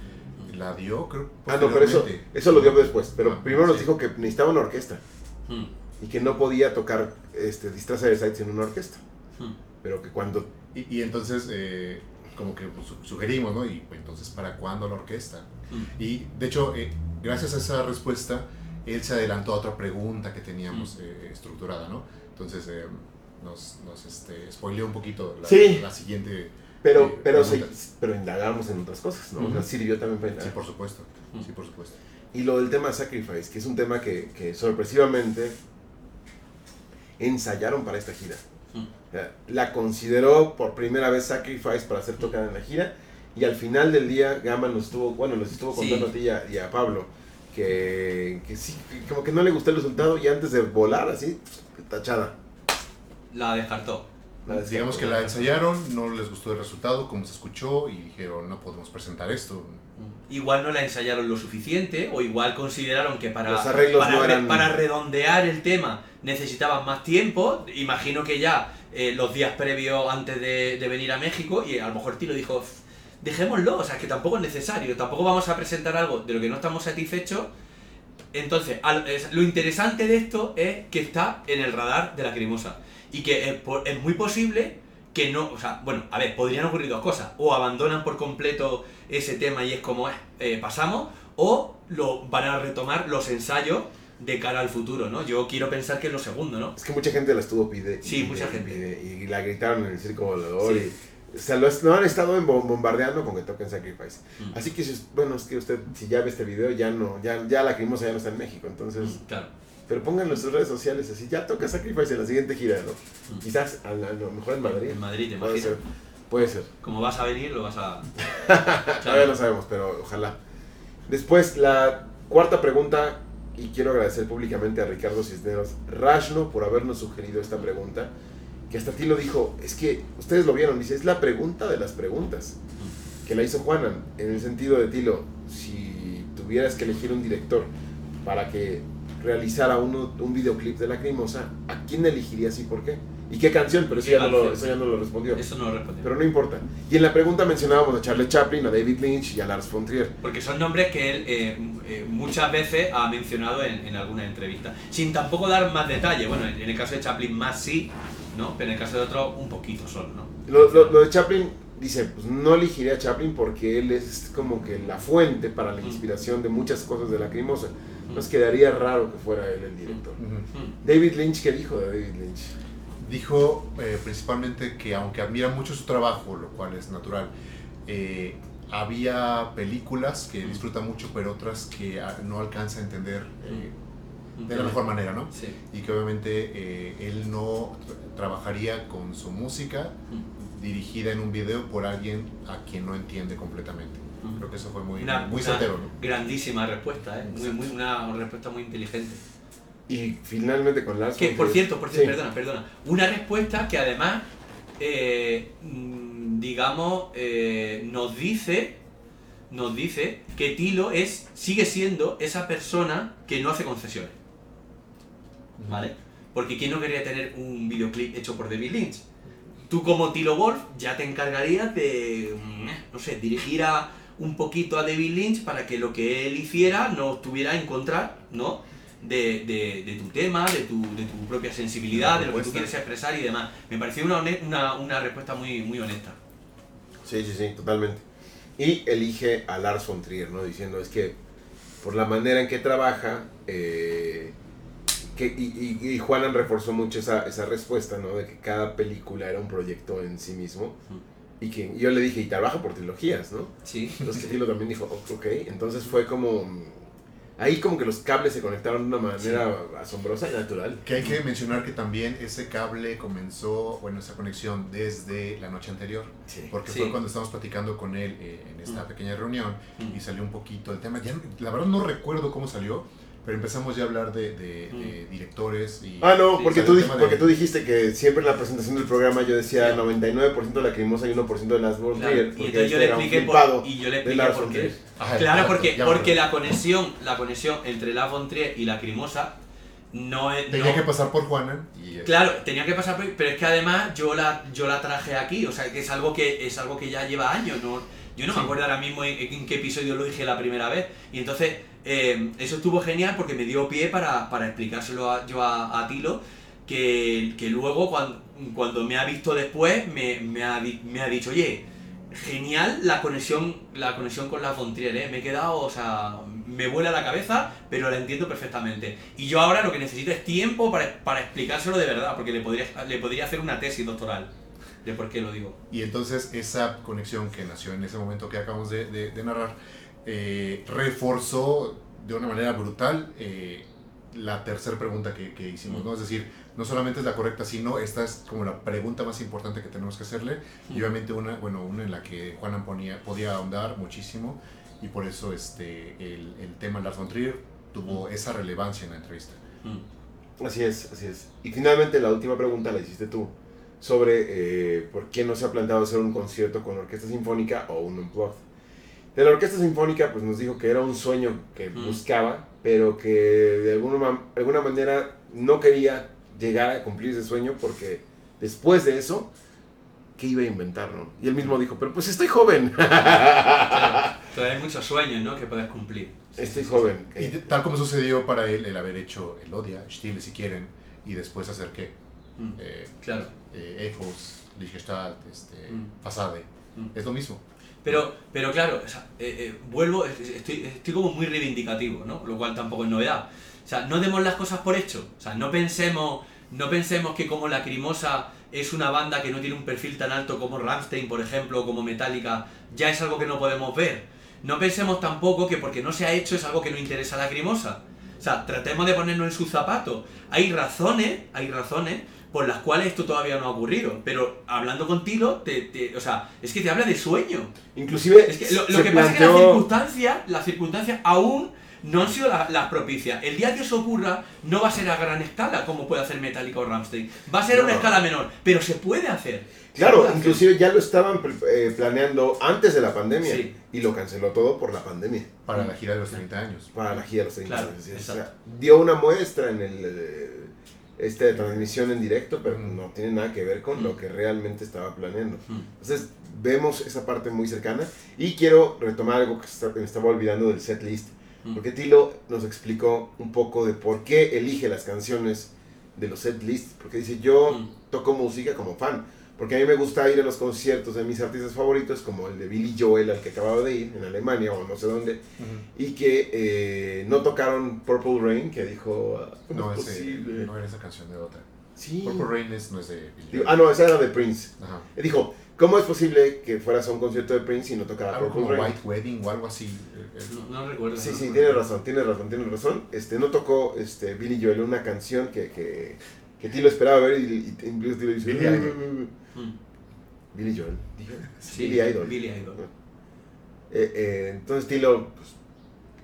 la dio, creo. Ah, no, pero eso, eso lo dio después. Pero Ah, primero nos dijo que necesitaba una orquesta Hmm, y que no podía tocar este, Distracer Sites en una orquesta. hmm. Pero que cuando. Y, y entonces, eh, como que su- sugerimos, ¿no? Y pues, entonces, ¿para cuándo la orquesta? Mm. Y de hecho, eh, gracias a esa respuesta, él se adelantó a otra pregunta que teníamos eh, estructurada, ¿no? Entonces, eh, nos, nos este, spoileó un poquito la, Sí. la siguiente. Pero, pero, se- pero indagamos en otras cosas, ¿no? O sea, Ujú. sirvió también para Sí, indagar. por supuesto. Sí, por supuesto. Y lo del tema Sacrifice, que es un tema que, que sorpresivamente ensayaron para esta gira. La consideró por primera vez Sacrifice para ser tocada en la gira. Y al final del día, Gama nos estuvo, bueno, les estuvo Sí. contando a ti y a, y a Pablo que, que sí, que como que no le gustó el resultado y antes de volar así, tachada. La descartó. La Digamos que la ensayaron, no les gustó el resultado, como se escuchó, y dijeron, no podemos presentar esto. Igual no la ensayaron lo suficiente, o igual consideraron que para, Los arreglos para, no eran- para redondear el tema necesitaban más tiempo. Imagino que ya eh, los días previos antes de, de venir a México, y a lo mejor Tilo dijo, "F, dejémoslo, o sea, que tampoco es necesario, tampoco vamos a presentar algo de lo que no estamos satisfechos. Entonces, al- es- lo interesante de esto es que está en el radar de la cremosa. Y que es, por- es muy posible que no, o sea, bueno, a ver, podrían ocurrir dos cosas. O abandonan por completo ese tema y es como, eh, eh, pasamos, o lo van a retomar los ensayos de cara al futuro, ¿no? Yo quiero pensar que es lo segundo, ¿no? Es que mucha gente la estuvo pide. Sí, mucha gente. pide, y la gritaron en el circo volador. Sí. Y, o sea, lo, han estado bombardeando con que toquen Sacrifice. Mm. Así que, bueno, es que usted, si ya ve este video, ya no, ya, ya la crimosa ya no está en México. Entonces, Mm, Claro. pero pónganlo en sus redes sociales así, ya toca Sacrifice en la siguiente gira, ¿no? Mm. Quizás a, la- a lo mejor en Madrid. En Madrid, te Puede ser, puede ser. Como vas a venir, lo vas a... Todavía no sabemos, pero ojalá. Después, la cuarta pregunta, y quiero agradecer públicamente a Ricardo Cisneros Rashno por habernos sugerido esta pregunta, que hasta ti lo dijo, es que ustedes lo vieron, dice, es la pregunta de las preguntas, que la hizo Juanan, en el sentido de Tilo, si tuvieras que elegir un director para que realizara uno, un videoclip de Lacrimosa, ¿a quién elegirías y por qué? ¿Y qué canción? Pero eso, ¿Qué ya no, lo, canción? eso ya no lo respondió. Eso no lo responde. Pero no importa. Y en la pregunta mencionábamos a Charlie Chaplin, a David Lynch y a Lars von Trier. Porque son nombres que él eh, eh, muchas veces ha mencionado en, en alguna entrevista. Sin tampoco dar más detalle. Bueno, en el caso de Chaplin más sí, ¿no? Pero en el caso de otro un poquito solo, ¿no? Lo, lo- lo de Chaplin, dice, pues no elegiría a Chaplin porque él es como que la fuente para la inspiración de muchas cosas de la crimosa. Nos quedaría raro que fuera él el director. David Lynch, ¿qué dijo de David Lynch? Dijo eh, principalmente que aunque admira mucho su trabajo, lo cual es natural, eh, había películas que disfruta mucho, pero otras que no alcanza a entender eh. De la mejor manera, ¿no? Sí. Y que obviamente eh, él no tra- trabajaría con su música dirigida en un video por alguien a quien no entiende completamente. Creo que eso fue muy, Una, muy una certero, ¿no? grandísima respuesta, ¿eh? Muy, muy, una respuesta muy inteligente. Y finalmente con Lars Que, por cierto, por cierto, Sí. perdona, perdona. Una respuesta que además, eh, mm, digamos, eh, nos dice, nos dice que Tilo es, sigue siendo esa persona que no hace concesiones, ¿vale? Porque ¿quién no quería tener un videoclip hecho por David Lynch? Tú como Tilo Wolf ya te encargarías de, mm, no sé, dirigir a un poquito a David Lynch para que lo que él hiciera no estuviera en contra, ¿no? De, de- de tu tema, de tu, de tu propia sensibilidad, de lo que tú quieres expresar y demás. Me pareció una, una, una respuesta muy, muy honesta. Sí, sí, sí, totalmente. Y elige a Lars von Trier, ¿no? Diciendo, es que por la manera en que trabaja, eh, que, y, y, y Juanan reforzó mucho esa, esa respuesta, ¿no? De que cada película era un proyecto en sí mismo. Y que y yo le dije, y trabaja por trilogías, ¿no? Sí. Entonces Tilo también dijo, "Oh, ok. Entonces fue como... Ahí como que los cables se conectaron de una manera asombrosa y natural. Que hay que mencionar que también ese cable comenzó, bueno, esa conexión desde la noche anterior, Sí. porque Sí. fue cuando estábamos platicando con él eh, en esta Mm. pequeña reunión Mm. y salió un poquito el tema. Ya, la verdad no recuerdo cómo salió, pero empezamos ya a hablar de, de- Mm. de directores y... Ah, no, Sí, porque, tú, el dij- tema de- porque tú dijiste que siempre en la presentación del programa yo decía Sí. 99% de la cremosa y 1% de las von Claro, Trier, y porque entonces yo este le expliqué por, y yo le de expliqué por qué. Ajá, Claro, exacto, porque, porque la conexión, la conexión entre la Von Trier y la Crimosa no es. Tenía no- que pasar por Juanan y... Claro, tenía que pasar por pero es que además yo la, yo la traje aquí, o sea que es algo que es algo que ya lleva años, no, Yo no me acuerdo ahora mismo en, en, qué episodio lo dije la primera vez. Y entonces eh, eso estuvo genial porque me dio pie para, para explicárselo yo a, a Tilo, que, que, luego cuando, cuando me ha visto después me, me, ha, me ha dicho, oye, genial la conexión, la conexión con la Fontrier, ¿eh? me he quedado, o sea, me vuela la cabeza, pero la entiendo perfectamente. Y yo ahora lo que necesito es tiempo para, para explicárselo de verdad, porque le podría, le podría hacer una tesis doctoral de por qué lo digo. Y entonces esa conexión que nació en ese momento que acabamos de, de, de narrar, eh, reforzó de una manera brutal eh, la tercera pregunta que, que hicimos, ¿no? Es decir, no solamente es la correcta, sino esta es como la pregunta más importante que tenemos que hacerle, y obviamente una, bueno, una en la que Juan ponía, podía ahondar muchísimo, y por eso este, el, el tema Lars von Trier tuvo esa relevancia en la entrevista. Así es, así es. Y finalmente la última pregunta la hiciste tú, sobre eh, por qué no se ha planteado hacer un concierto con orquesta sinfónica o un unplugged. De la orquesta sinfónica, pues nos dijo que era un sueño que Mm. buscaba, pero que de alguna, alguna manera no quería llegar a cumplir ese sueño porque después de eso, ¿qué iba a inventar, no? Y él mismo dijo, pero pues estoy joven. Claro, todavía hay muchos sueños, ¿no? Que puedes cumplir. estoy joven. Y de- tal como sucedió para él el haber hecho Elodia, Stille si quieren, y después hacer qué? Mm, Eh, Claro. eh, Echos, Lichtgestalt, este, Mm. Fasade. Mm. Es lo mismo. Pero, pero claro, eh, eh, vuelvo, es- estoy, estoy como muy reivindicativo, ¿no? Lo cual tampoco es novedad. O sea, no demos las cosas por hecho. O sea, no pensemos, no pensemos que como Lacrimosa es una banda que no tiene un perfil tan alto como Rammstein, por ejemplo, o como Metallica, ya es algo que no podemos ver. No pensemos tampoco que porque no se ha hecho es algo que no interesa a Lacrimosa. O sea, tratemos de ponernos en sus zapatos. Hay razones, hay razones por las cuales esto todavía no ha ocurrido. Pero hablando con Tilo, te, te- o sea, es que te habla de sueño. Inclusive Es que lo, lo que pasa es que las planteó- circunstancias, las circunstancias aún no han sido la- las propicias. El día que eso ocurra no va a ser a gran escala como puede hacer Metallica o Rammstein. Va a ser a una escala menor, pero se puede hacer. Claro, puede hacer. inclusive ya lo estaban eh, planeando antes de la pandemia Sí. y lo canceló todo por la pandemia. Para la gira de los 30 años. para la gira de los 30 Claro, años. O sea, dio una muestra en el eh, este transmisión en directo, pero Mm. no tiene nada que ver con Mm. lo que realmente estaba planeando. Mm. Entonces vemos esa parte muy cercana y quiero retomar algo que me estaba olvidando del set list, Mm. porque Tilo nos explicó un poco de por qué elige las canciones de los set lists, porque dice yo Mm. toco música como fan, porque a mí me gusta ir a los conciertos de mis artistas favoritos, como el de Billy Joel, al que acababa de ir en Alemania o no sé dónde, y que eh, no tocaron Purple Rain, que dijo, ah, ¿cómo No, es ese, posible? no era esa canción de otra. Sí. Purple Rain es- no es de Digo, Joel. ah, no, esa era de Prince. Ajá. Él dijo, ¿cómo es posible que fueras a un concierto de Prince y no tocara Algo Purple como Rain? White Wedding o algo así. No, no recuerdo. Sí, sí, recuerdo. tiene razón, tiene razón, tiene razón. Este, no tocó este, Billy Joel una canción que, que, que Tilo esperaba ver y, y, y dice, Billy. Mm. Billy Joel, Sí, Billy Idol. Billy Idol. Eh, eh, entonces Tilo pues,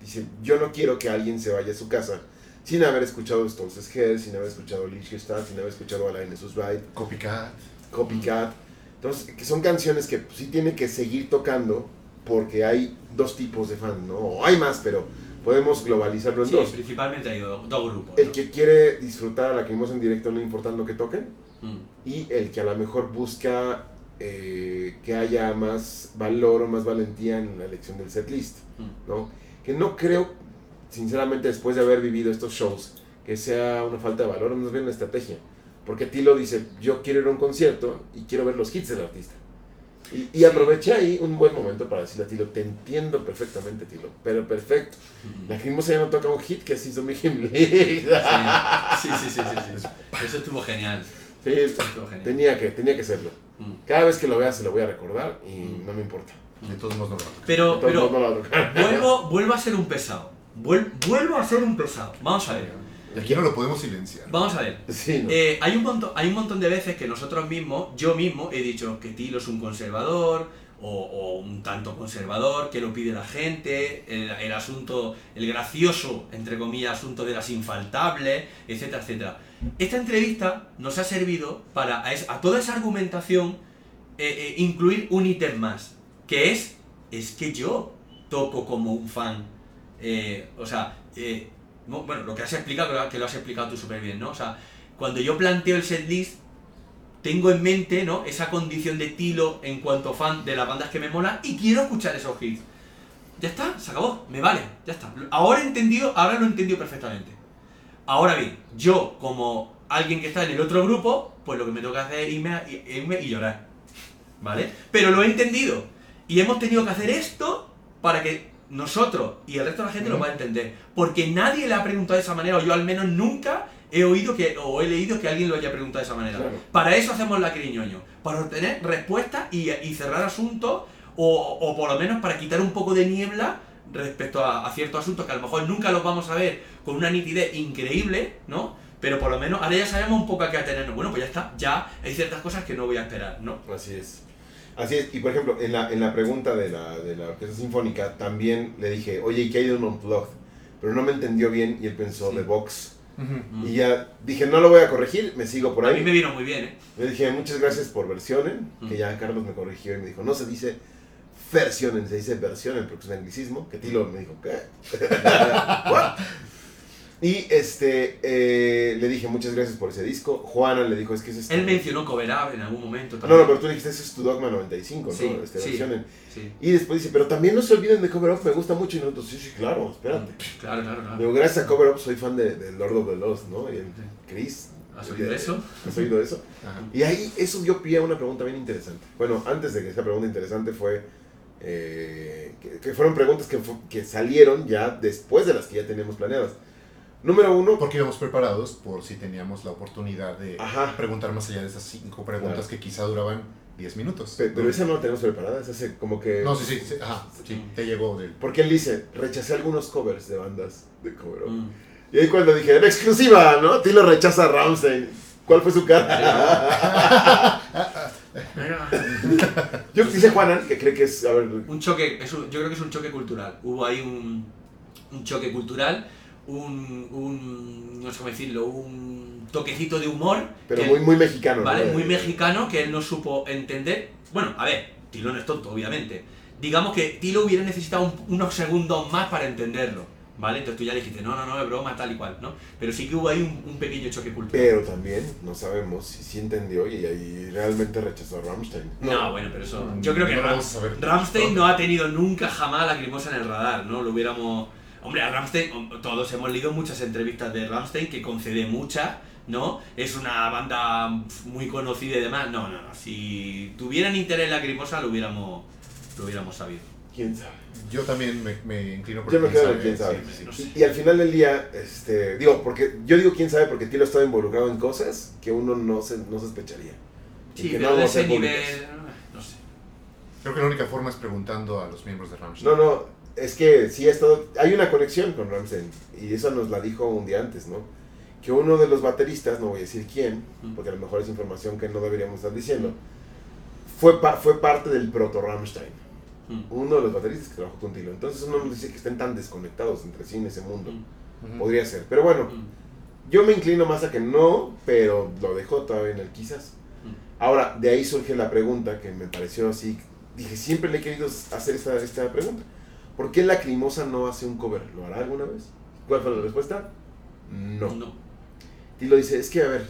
dice, yo no quiero que alguien se vaya a su casa sin haber escuchado Stones Head, sin haber escuchado Lichtenstein, sin haber escuchado Alain Susbite, Copycat. Copycat. Entonces, que son canciones que pues, sí tiene que seguir tocando porque hay dos tipos de fan, ¿no? O hay más, pero podemos globalizarlo en Sí, dos. principalmente hay dos, dos grupos. El ¿no? que quiere disfrutar a la que en directo no importando que toquen Mm. y el que a lo mejor busca eh, que haya más valor o más valentía en la elección del setlist, Mm. ¿no? Que no creo, sinceramente, después de haber vivido estos shows, que sea una falta de valor, más bien una estrategia. Porque Tilo dice, yo quiero ir a un concierto y quiero ver los hits del artista. Y, y aproveché ahí un buen momento para decirle a Tilo, te entiendo perfectamente, Tilo, pero perfecto. Mm. La Crimosa ya no toca un hit que así hizo mi sí, sí, sí, sí, sí. Eso estuvo genial. Sí, genial. tenía que, tenía que serlo. Mm. Cada vez que lo vea se lo voy a recordar y no me importa. De todos modos no lo Pero, pero no lo vuelvo, vuelvo a ser un pesado. Vuel- vuelvo a ser un pesado. Vamos a ver. Y aquí no lo podemos silenciar. Vamos a ver. Sí, no. Eh, hay, un montón, hay un montón de veces que nosotros mismos, yo mismo, he dicho que Tilo es un conservador o, un tanto conservador, que lo pide la gente, el, asunto, el gracioso, entre comillas, asunto de las infaltables, etcétera, etcétera. Esta entrevista nos ha servido para a, a toda esa argumentación eh, eh, incluir un ítem más, que es, es que yo toco como un fan. Eh, o sea, no, bueno, lo que has explicado, que lo has explicado tú súper bien, ¿no? O sea, cuando yo planteo el setlist, tengo en mente, ¿no? Esa condición de Tilo en cuanto fan de las bandas que me molan y quiero escuchar esos hits. Ya está, se acabó, me vale, ya está. Ahora he entendido, ahora lo he entendido perfectamente. Ahora bien, yo como alguien que está en el otro grupo, pues lo que me toca hacer es irme, a- irme y llorar. ¿Vale? Pero lo he entendido. Y hemos tenido que hacer esto para que nosotros y el resto de la gente lo pueda entender. Porque nadie le ha preguntado de esa manera, o yo al menos nunca he oído que, o he leído que alguien lo haya preguntado de esa manera. Claro. Para eso hacemos la criñoño, para obtener respuestas y, y cerrar asuntos, o, o por lo menos para quitar un poco de niebla respecto a, a ciertos asuntos que a lo mejor nunca los vamos a ver con una nitidez increíble, ¿no? Pero por lo menos ahora ya sabemos un poco a qué atenernos. Bueno, pues ya está, ya hay ciertas cosas que no voy a esperar, ¿no? Así es. Así es. Y por ejemplo, en la, en la pregunta de la, de la orquesta sinfónica, también le dije, oye, ¿y qué hay de un unplugged? Pero no me entendió bien y él pensó Sí. de Vox. Y ya dije, no lo voy a corregir, me sigo por A ahí. mí me vino muy bien, ¿eh? Le dije, muchas gracias por versionen, que ya Carlos me corrigió y me dijo, no se dice versionen, se dice versionen porque es un anglicismo, que Tilo me dijo, ¿qué? What? Y este, eh, le dije, muchas gracias por ese disco. Juana le dijo, es que ese es... Él mencionó Cover Up en algún momento No, también. no, pero tú dijiste, ese es tu Dogma 95, ¿no? Sí, Este, sí. Sí, Y después dice, pero también no se olviden de Cover Up, me gusta mucho. Y nosotros, sí, sí, claro, espérate. claro, claro, claro. Digo, gracias a Cover Up soy fan de, de Lord of the Lost, ¿no? Y el Chris. ¿Has oído eso? ¿Has oído eso? Ajá. Y ahí eso dio pie a una pregunta bien interesante. Bueno, antes de que esa pregunta interesante fue eh, que, que fueron preguntas que, que salieron ya después de las que ya teníamos planeadas. Número uno, Porque íbamos preparados por si teníamos la oportunidad de Ajá. preguntar más allá de esas cinco preguntas Claro. que quizá duraban 10 minutos. pe- pero ¿no? esa no la tenemos preparada, esa se como que... No, sí, sí, sí, ajá, sí, te llegó del... Porque él dice, rechacé algunos covers de bandas de cover. Mm. Y ahí cuando dije, en exclusiva, ¿no? Tilo rechaza a. ¿Cuál fue su cara? Yo dice Juanan que cree que es, a ver, Un choque, es un- yo creo que es un choque cultural. Hubo ahí un, un choque cultural, un, un, no sé cómo decirlo, un toquecito de humor. pero muy, muy mexicano. ¿no? ¿vale? Muy Eh, mexicano que él no supo entender. Bueno, a ver, Tilo no es tonto, obviamente. Digamos que Tilo hubiera necesitado un- unos segundos más para entenderlo, ¿vale? Entonces tú ya le dijiste, no, no, no, es broma, tal y cual, ¿no? Pero sí que hubo ahí un, un pequeño choque cultural. Pero también no sabemos si sí entendió y, y realmente rechazó a Ramstein. No, bueno, pero eso. Yo creo que No lo Ram- vamos a saber. Ramstein no ha tenido nunca jamás la lacrimosa en el radar, ¿no? Lo hubiéramos. Hombre, a Ramstein, todos hemos leído muchas entrevistas de Ramstein que concede muchas, ¿no? Es una banda muy conocida y demás. No, no, no. Si tuvieran interés lacrimosa, lo hubiéramos, lo hubiéramos sabido. ¿Quién sabe? Yo también me, me inclino por Yo me quién sabe, quién sabe. sí, sí, no sé. Y, y al final del día, este, digo, porque yo digo quién sabe porque Tilo estaba involucrado en cosas que uno no, se, no sospecharía. Sí, que pero no de ese nivel. públicas. No sé. Creo que la única forma es preguntando a los miembros de Rammstein. No, no, es que sí ha estado, hay una conexión con Ramstein y eso nos la dijo un día antes, ¿no? Que uno de los bateristas, no voy a decir quién, porque a lo mejor es información que no deberíamos estar diciendo, fue, pa- fue parte del proto Ramstein, Mm. uno de los bateristas que trabajó con Tilo. Entonces uno nos dice que estén tan desconectados entre sí en ese mundo. Podría ser, pero bueno, yo me inclino más a que no, pero lo dejó todavía en el quizás. Ahora, de ahí surge la pregunta que me pareció así. Dije, siempre le he querido hacer esta, esta pregunta. ¿Por qué Lacrimosa no hace un cover? ¿Lo hará alguna vez? ¿Cuál fue la respuesta? No. No. Y lo dice, es que a ver,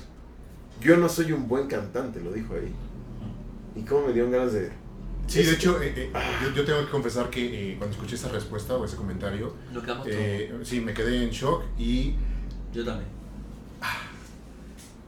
yo no soy un buen cantante, lo dijo ahí. ¿Y cómo me dieron ganas de... Sí, de hecho, eh, eh, yo, yo tengo que confesar que eh, cuando escuché esa respuesta o ese comentario, sí, me quedé en shock y. Yo también.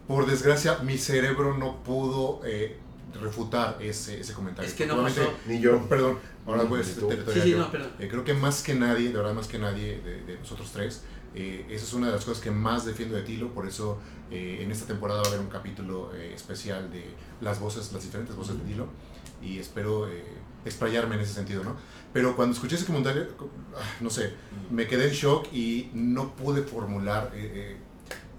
por desgracia mi cerebro no pudo eh, refutar ese, ese comentario. Es que no pasó. Ni yo. Perdón, ahora voy a Ni ser territorial Sí, sí, yo. no, perdón. Eh, creo que más que nadie, de verdad más que nadie de, de nosotros tres, eh, esa es una de las cosas que más defiendo de Tilo, por eso eh, en esta temporada va a haber un capítulo eh, especial de las voces, las diferentes voces de Tilo, y espero eh, explayarme en ese sentido, ¿no? Pero cuando escuché ese comentario, ah, no sé, me quedé en shock y no pude formular eh,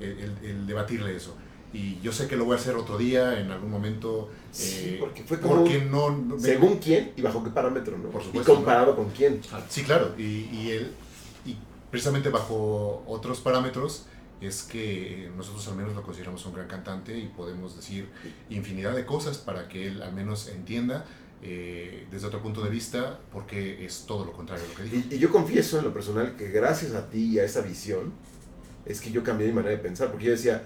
eh, el, el debatirle eso. Y yo sé que lo voy a hacer otro día, en algún momento. Sí, eh, porque fue como porque no, no- me- Según quién y bajo qué parámetro, ¿no? Por y supuesto, comparado con quién. Sí, claro, y, y él, y precisamente bajo otros parámetros, es que nosotros al menos lo consideramos un gran cantante y podemos decir infinidad de cosas para que él al menos entienda eh, desde otro punto de vista, porque es todo lo contrario a lo que dijo. Y, y yo confieso en lo personal que gracias a ti y a esa visión es que yo cambié mi manera de pensar, porque yo decía,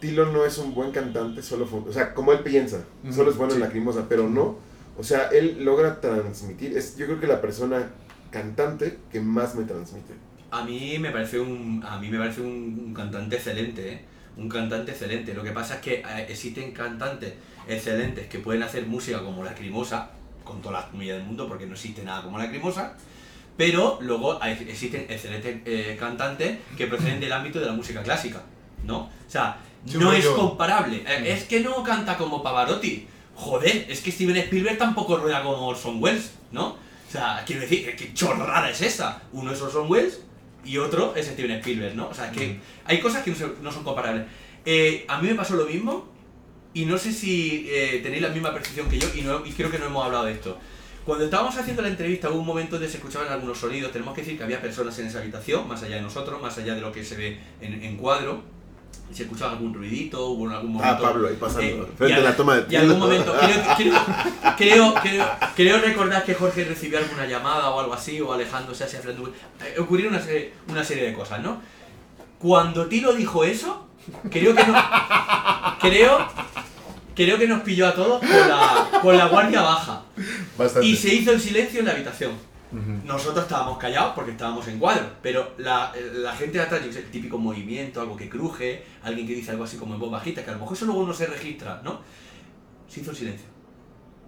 Tilo no es un buen cantante, solo fue, o sea, como él piensa, Ujú, solo es bueno en sí. lacrimosa, pero no, o sea, él logra transmitir, es yo creo que la persona cantante que más me transmite. A mí me parece un, a mí me parece un, un cantante excelente, ¿eh? un cantante excelente. Lo que pasa es que eh, existen cantantes excelentes que pueden hacer música como Lacrimosa, con todas las comillas del mundo, porque no existe nada como Lacrimosa, pero luego hay- existen excelentes eh, cantantes que proceden del ámbito de la música clásica, ¿no? O sea, Sí, no es comparable. Mm. Es que no canta como Pavarotti. Joder, es que Steven Spielberg tampoco rueda como Orson Welles, ¿no? O sea, quiero decir, ¿qué chorrada es esa? Uno es Orson Welles y otro es Steven Spielberg, ¿no? O sea, que Mm. hay cosas que no, son comparables. Eh, a mí me pasó lo mismo y no sé si eh, tenéis la misma percepción que yo y, no- y creo que no hemos hablado de esto. Cuando estábamos haciendo la entrevista hubo un momento donde se escuchaban algunos sonidos, tenemos que decir que había personas en esa habitación, más allá de nosotros, más allá de lo que se ve en, en cuadro, se escuchaba algún ruidito, hubo en algún momento... Ah, Pablo, ahí pasando, eh, frente y a la toma de y algún momento, creo, creo, creo, creo, creo recordar que Jorge recibió alguna llamada o algo así, o alejándose hacia frente. Eh, ocurrieron una serie, una serie de cosas, ¿no? Cuando Tilo dijo eso, creo que no. Creo, creo que nos pilló a todos con la, con la guardia baja. Bastante. Y se hizo el silencio en la habitación. Nosotros estábamos callados porque estábamos en cuadro, pero la, la gente de atrás, yo sé, el típico movimiento, algo que cruje, alguien que dice algo así como en voz bajita, que a lo mejor eso luego no se registra, ¿no? Se hizo el silencio.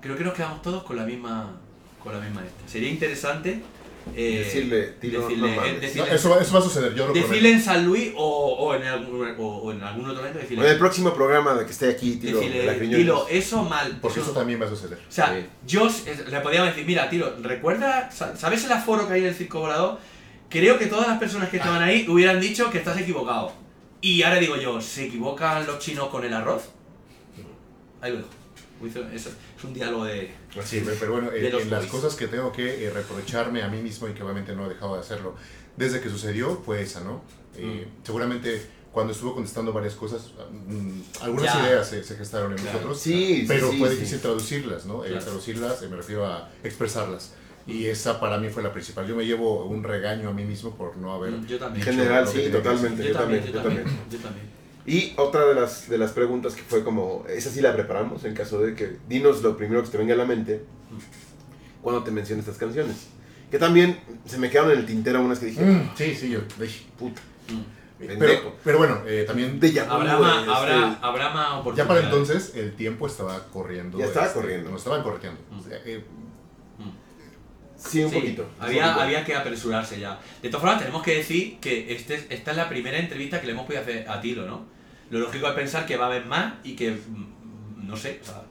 Creo que nos quedamos todos con la misma con la misma esta. Sería interesante eh, Decirle, Tilo, decirle, no mames. eh, No, decirle, eso, va- eso va a suceder, yo lo decirle prometo. en San Luis o, o en algún, o, o en algún otro momento, decirle, En el próximo programa de que esté aquí, Griñones. Tilo, eso mal. Porque eso eso también va a suceder. o sea, Sí. yo le podíamos decir, mira, Tilo, ¿recuerda, sa- sabes el aforo que hay en el circo volador? Creo que todas las personas que estaban ahí hubieran dicho que estás equivocado. Y ahora digo yo, ¿se equivocan los chinos con el arroz? Ahí lo dejo. Hizo- Es, es un diálogo de... Sí, pero bueno, eh, en las cosas que tengo que eh, reprocharme a mí mismo y que obviamente no he dejado de hacerlo desde que sucedió fue esa, ¿no? Eh, Mm. Seguramente cuando estuve contestando varias cosas, mm, algunas Ya. ideas se, se gestaron en Claro. nosotros, Sí, pero sí, fue sí. difícil traducirlas, ¿no? Eh, Claro. traducirlas, eh, me refiero a expresarlas. Y esa para mí fue la principal. Yo me llevo un regaño a mí mismo por no haber... Mm, Yo también. En general, sí, totalmente. Yo yo también, también, yo yo también, también. yo también. Y otra de las, de las preguntas que fue como, esa sí la preparamos en caso de que dinos lo primero que te venga a la mente cuando te menciones estas canciones. Que también se me quedaron en el tintero unas que dije, Mm, sí, sí, yo... ay. puta, Mm. Pero, pero bueno, eh, también... Déjà vu, Habrá, este, habrá, habrá más Ya para entonces el tiempo estaba corriendo. Ya estaba este, corriendo. Nos estaban corriendo. Mm. O sea, eh, Sí, un Sí, poquito. un Había, poquito. había que apresurarse ya. De todas formas, tenemos que decir que este, esta es la primera entrevista que le hemos podido hacer a Tilo, ¿no? Lo lógico es pensar que va a haber más y que, mm, no sé, o sea,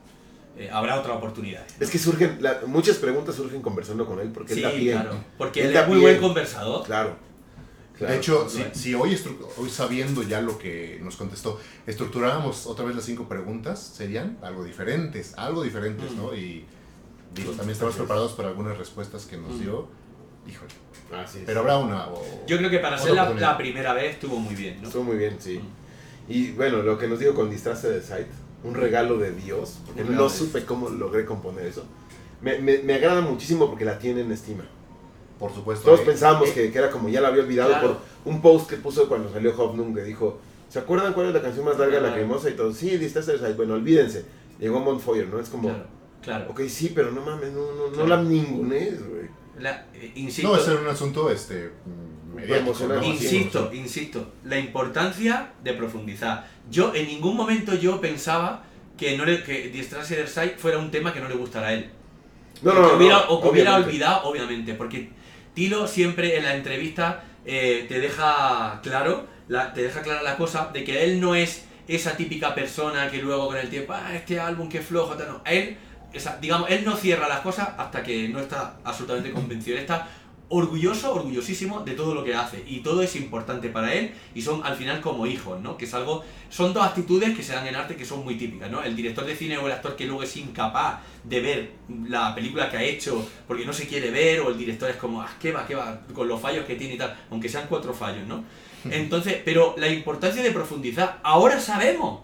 eh, habrá otra oportunidad. Es que surgen, la- muchas preguntas surgen conversando con él porque Sí, él da pie. claro. Porque Él él da es muy pie. buen conversador. Claro. claro. de hecho, si, si hoy, hoy sabiendo ya lo que nos contestó, estructuráramos otra vez las cinco preguntas, serían algo diferentes, algo diferentes, Mm. ¿no? Y digo, también estamos preparados para algunas respuestas que nos Mm. dio. Híjole. Así es. Pero habrá una. o- Yo creo que para ser la, primera vez estuvo muy bien, ¿no? Estuvo muy bien, sí. Mm. Y bueno, lo que nos dijo con Distraste de Sight, un regalo de Dios, porque no de supe cómo logré componer eso. Me, me, me agrada muchísimo porque la tiene en estima. Por supuesto. Todos eh, pensábamos eh, que, que era como ya la había olvidado Claro. por un post que puso cuando salió Hoffnung que dijo, ¿se acuerdan cuál es la canción más larga de la Claro. cremosa? Y todos, sí, Distraste de Sight. Bueno, olvídense. Llegó Montfoyer, ¿no? Es como, Claro, claro. ok, sí, pero no mames, no, no, no Claro. la ningunees, güey. La- eh, insisto, No, ese era un asunto este, mm, Insisto, insisto, la importancia de profundizar. Yo en ningún momento yo pensaba que no le, que Side fuera un tema que no le gustara a él. No, o no, que no, hubiera, no, o que hubiera olvidado, obviamente, porque Tilo siempre en la entrevista eh, te deja claro, la- te deja clara la cosa de que él no es esa típica persona que luego con el tiempo, ah, este álbum que flojo, tal", no. Él, o sea, digamos, él no cierra las cosas hasta que no está absolutamente convencido. Él está orgulloso, orgullosísimo de todo lo que hace y todo es importante para él y son al final como hijos, ¿no? Que es algo, son dos actitudes que se dan en arte que son muy típicas, ¿no? El director de cine o el actor que luego es incapaz de ver la película que ha hecho porque no se quiere ver o el director es como, ah, qué va, qué va, con los fallos que tiene y tal, aunque sean cuatro fallos, ¿no? Entonces, pero la importancia de profundizar, ahora sabemos,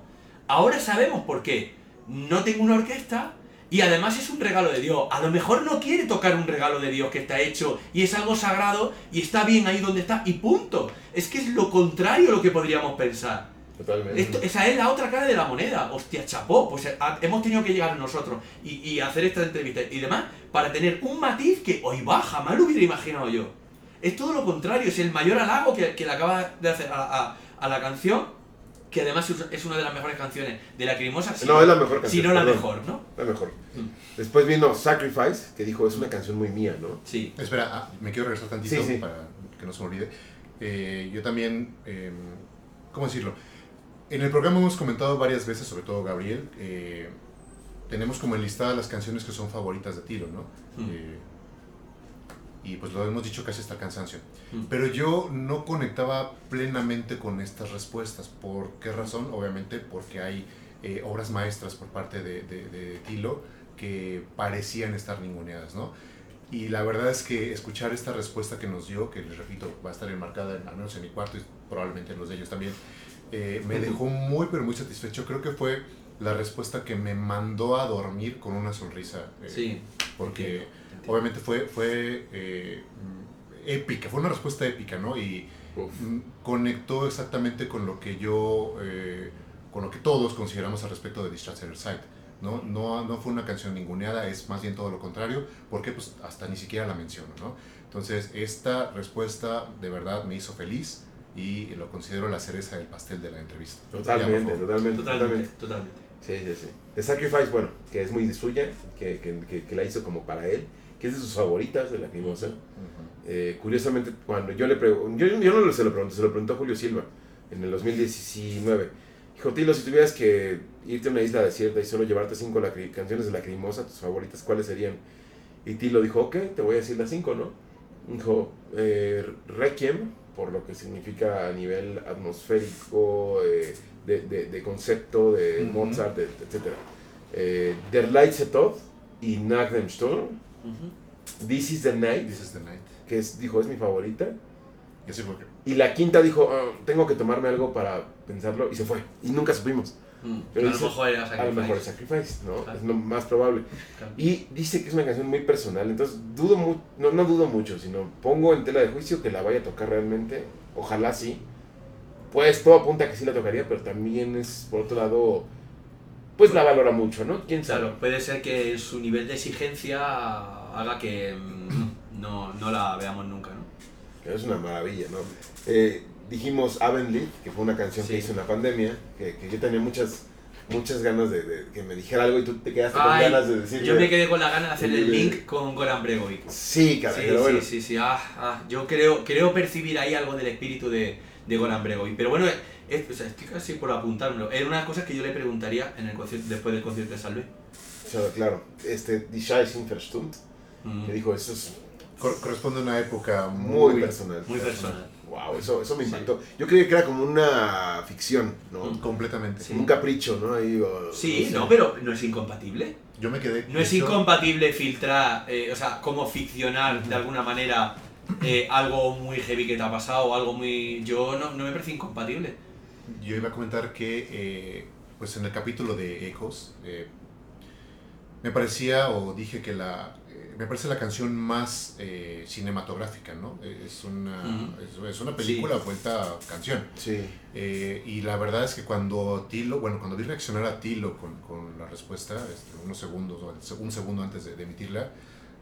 ahora sabemos por qué. No tengo una orquesta, y además es un regalo de Dios. A lo mejor no quiere tocar un regalo de Dios que está hecho y es algo sagrado y está bien ahí donde está y punto. Es que es lo contrario a lo que podríamos pensar. Totalmente. Esto- esa es la otra cara de la moneda. Hostia, chapó. Pues eh, hemos tenido que llegar nosotros y, y hacer esta entrevista y demás para tener un matiz que hoy va, jamás lo hubiera imaginado yo. Es todo lo contrario, es el mayor halago que, que le acaba de hacer a, a- a la canción, que además es- una de las mejores canciones de la Crimosa. si No, es la mejor canción. Si no la mejor, ¿no? La mejor. Mm. Después vino Sacrifice, que dijo, es una canción muy mía, ¿no? Sí. Espera, ah, me quiero regresar tantito Sí, sí. para que no se me olvide. Eh, yo también, eh, ¿cómo decirlo? En el programa hemos comentado varias veces, sobre todo Gabriel, eh, tenemos como enlistadas las canciones que son favoritas de Tilo, ¿no? Mm. Y pues lo hemos dicho casi hasta el cansancio. Mm. Pero yo no conectaba plenamente con estas respuestas. ¿Por qué razón? Obviamente porque hay eh, obras maestras por parte de, de, de Tilo que parecían estar ninguneadas, ¿no? Y la verdad es que escuchar esta respuesta que nos dio, que les repito, va a estar enmarcada en, al menos en mi cuarto y probablemente en los de ellos también, eh, me dejó muy, pero muy satisfecho. Creo que fue la respuesta que me mandó a dormir con una sonrisa. eh, Sí. Porque. Obviamente fue, fue eh, épica, fue una respuesta épica, ¿no? Y Uf. mm, conectó exactamente con lo que yo, eh, con lo que todos consideramos al respecto de Distracted Side. ¿no? No, no fue una canción ninguneada, es más bien todo lo contrario, porque pues hasta ni siquiera la menciono, ¿no? Entonces, esta respuesta de verdad me hizo feliz y lo considero la cereza del pastel de la entrevista. Ya, totalmente, Totalmente, totalmente. totalmente. Sí, sí, sí. The Sacrifice, bueno, que es muy de suya, que, que, que, que la hizo como para él, que es de sus favoritas de la Crimosa. Ujú. Eh, curiosamente, cuando yo le pregunté, yo, yo no se lo pregunté, se lo preguntó Julio Silva en el 2019. Dijo, Tilo, si tuvieras que irte a una isla desierta y solo llevarte cinco canciones de Lacrimosa, tus favoritas, ¿cuáles serían? Y Tilo dijo, ok, te voy a decir las cinco, ¿no? Dijo, eh, Requiem, por lo que significa a nivel atmosférico, eh, de, de, de concepto, de. Mozart, de- etcétera. Eh, Der Leitze Tod y Nach dem This is the Night, This is the night. que es, dijo es mi favorita. Y así fue Y la quinta dijo, "Ah, tengo que tomarme algo para pensarlo, y se fue. Y nunca supimos. Mm. Pero a lo mejor era A lo mejor Sacrifice. Sacrifice, ¿no? Claro. Es lo más probable. Claro. Y dice que es una canción muy personal, entonces dudo mu no, no dudo mucho, sino pongo en tela de juicio que la vaya a tocar realmente. Ojalá sí. Pues todo apunta a que sí la tocaría, pero también es, por otro lado, pues la valora mucho, ¿no? ¿Quién sabe? Claro, puede ser que su nivel de exigencia haga que mm, no, no la veamos nunca, ¿no? Que es una maravilla, ¿no? Eh, dijimos Avonlea, que fue una canción que Sí. hizo en la pandemia, que, que yo tenía muchas muchas ganas de, de que me dijera algo y tú te quedaste con Ay, ganas de decirme. Yo me quedé con la gana de hacer el link con Goran Bregovic. Sí, caray, Sí, pero bueno. sí, sí, sí. Ah, ah, yo creo, creo percibir ahí algo del espíritu de, de Goran Bregovic. Pero bueno, es- o sea, estoy casi por apuntármelo. Era una cosa que yo le preguntaría en el concierto, después del concierto de Salve. O sea, claro, este, Die Scheiß Verstund, Mm, que dijo, eso es Cor- corresponde a una época muy, muy, personal. muy personal. Wow, eso, eso me Sí. impactó. Yo creí que era como una ficción, ¿no? Mm. completamente. Sí. Como un capricho, ¿no? Ahí, o- Sí, sé. no, pero no es incompatible. Yo me quedé. No es hecho, incompatible filtrar, eh, o sea, como ficcionar de alguna manera eh, algo muy heavy que te ha pasado o algo muy... Yo no, no me parece incompatible. Yo iba a comentar que, eh, pues en el capítulo de Ecos, eh, me parecía, o dije que la. eh, me parece la canción más eh, cinematográfica, ¿no? Eh, Es una, es, es una película vuelta canción. Sí. Eh, y la verdad es que cuando Tilo, bueno, cuando vi reaccionar a Tilo con, con la respuesta, este, unos segundos, un segundo antes de, de emitirla,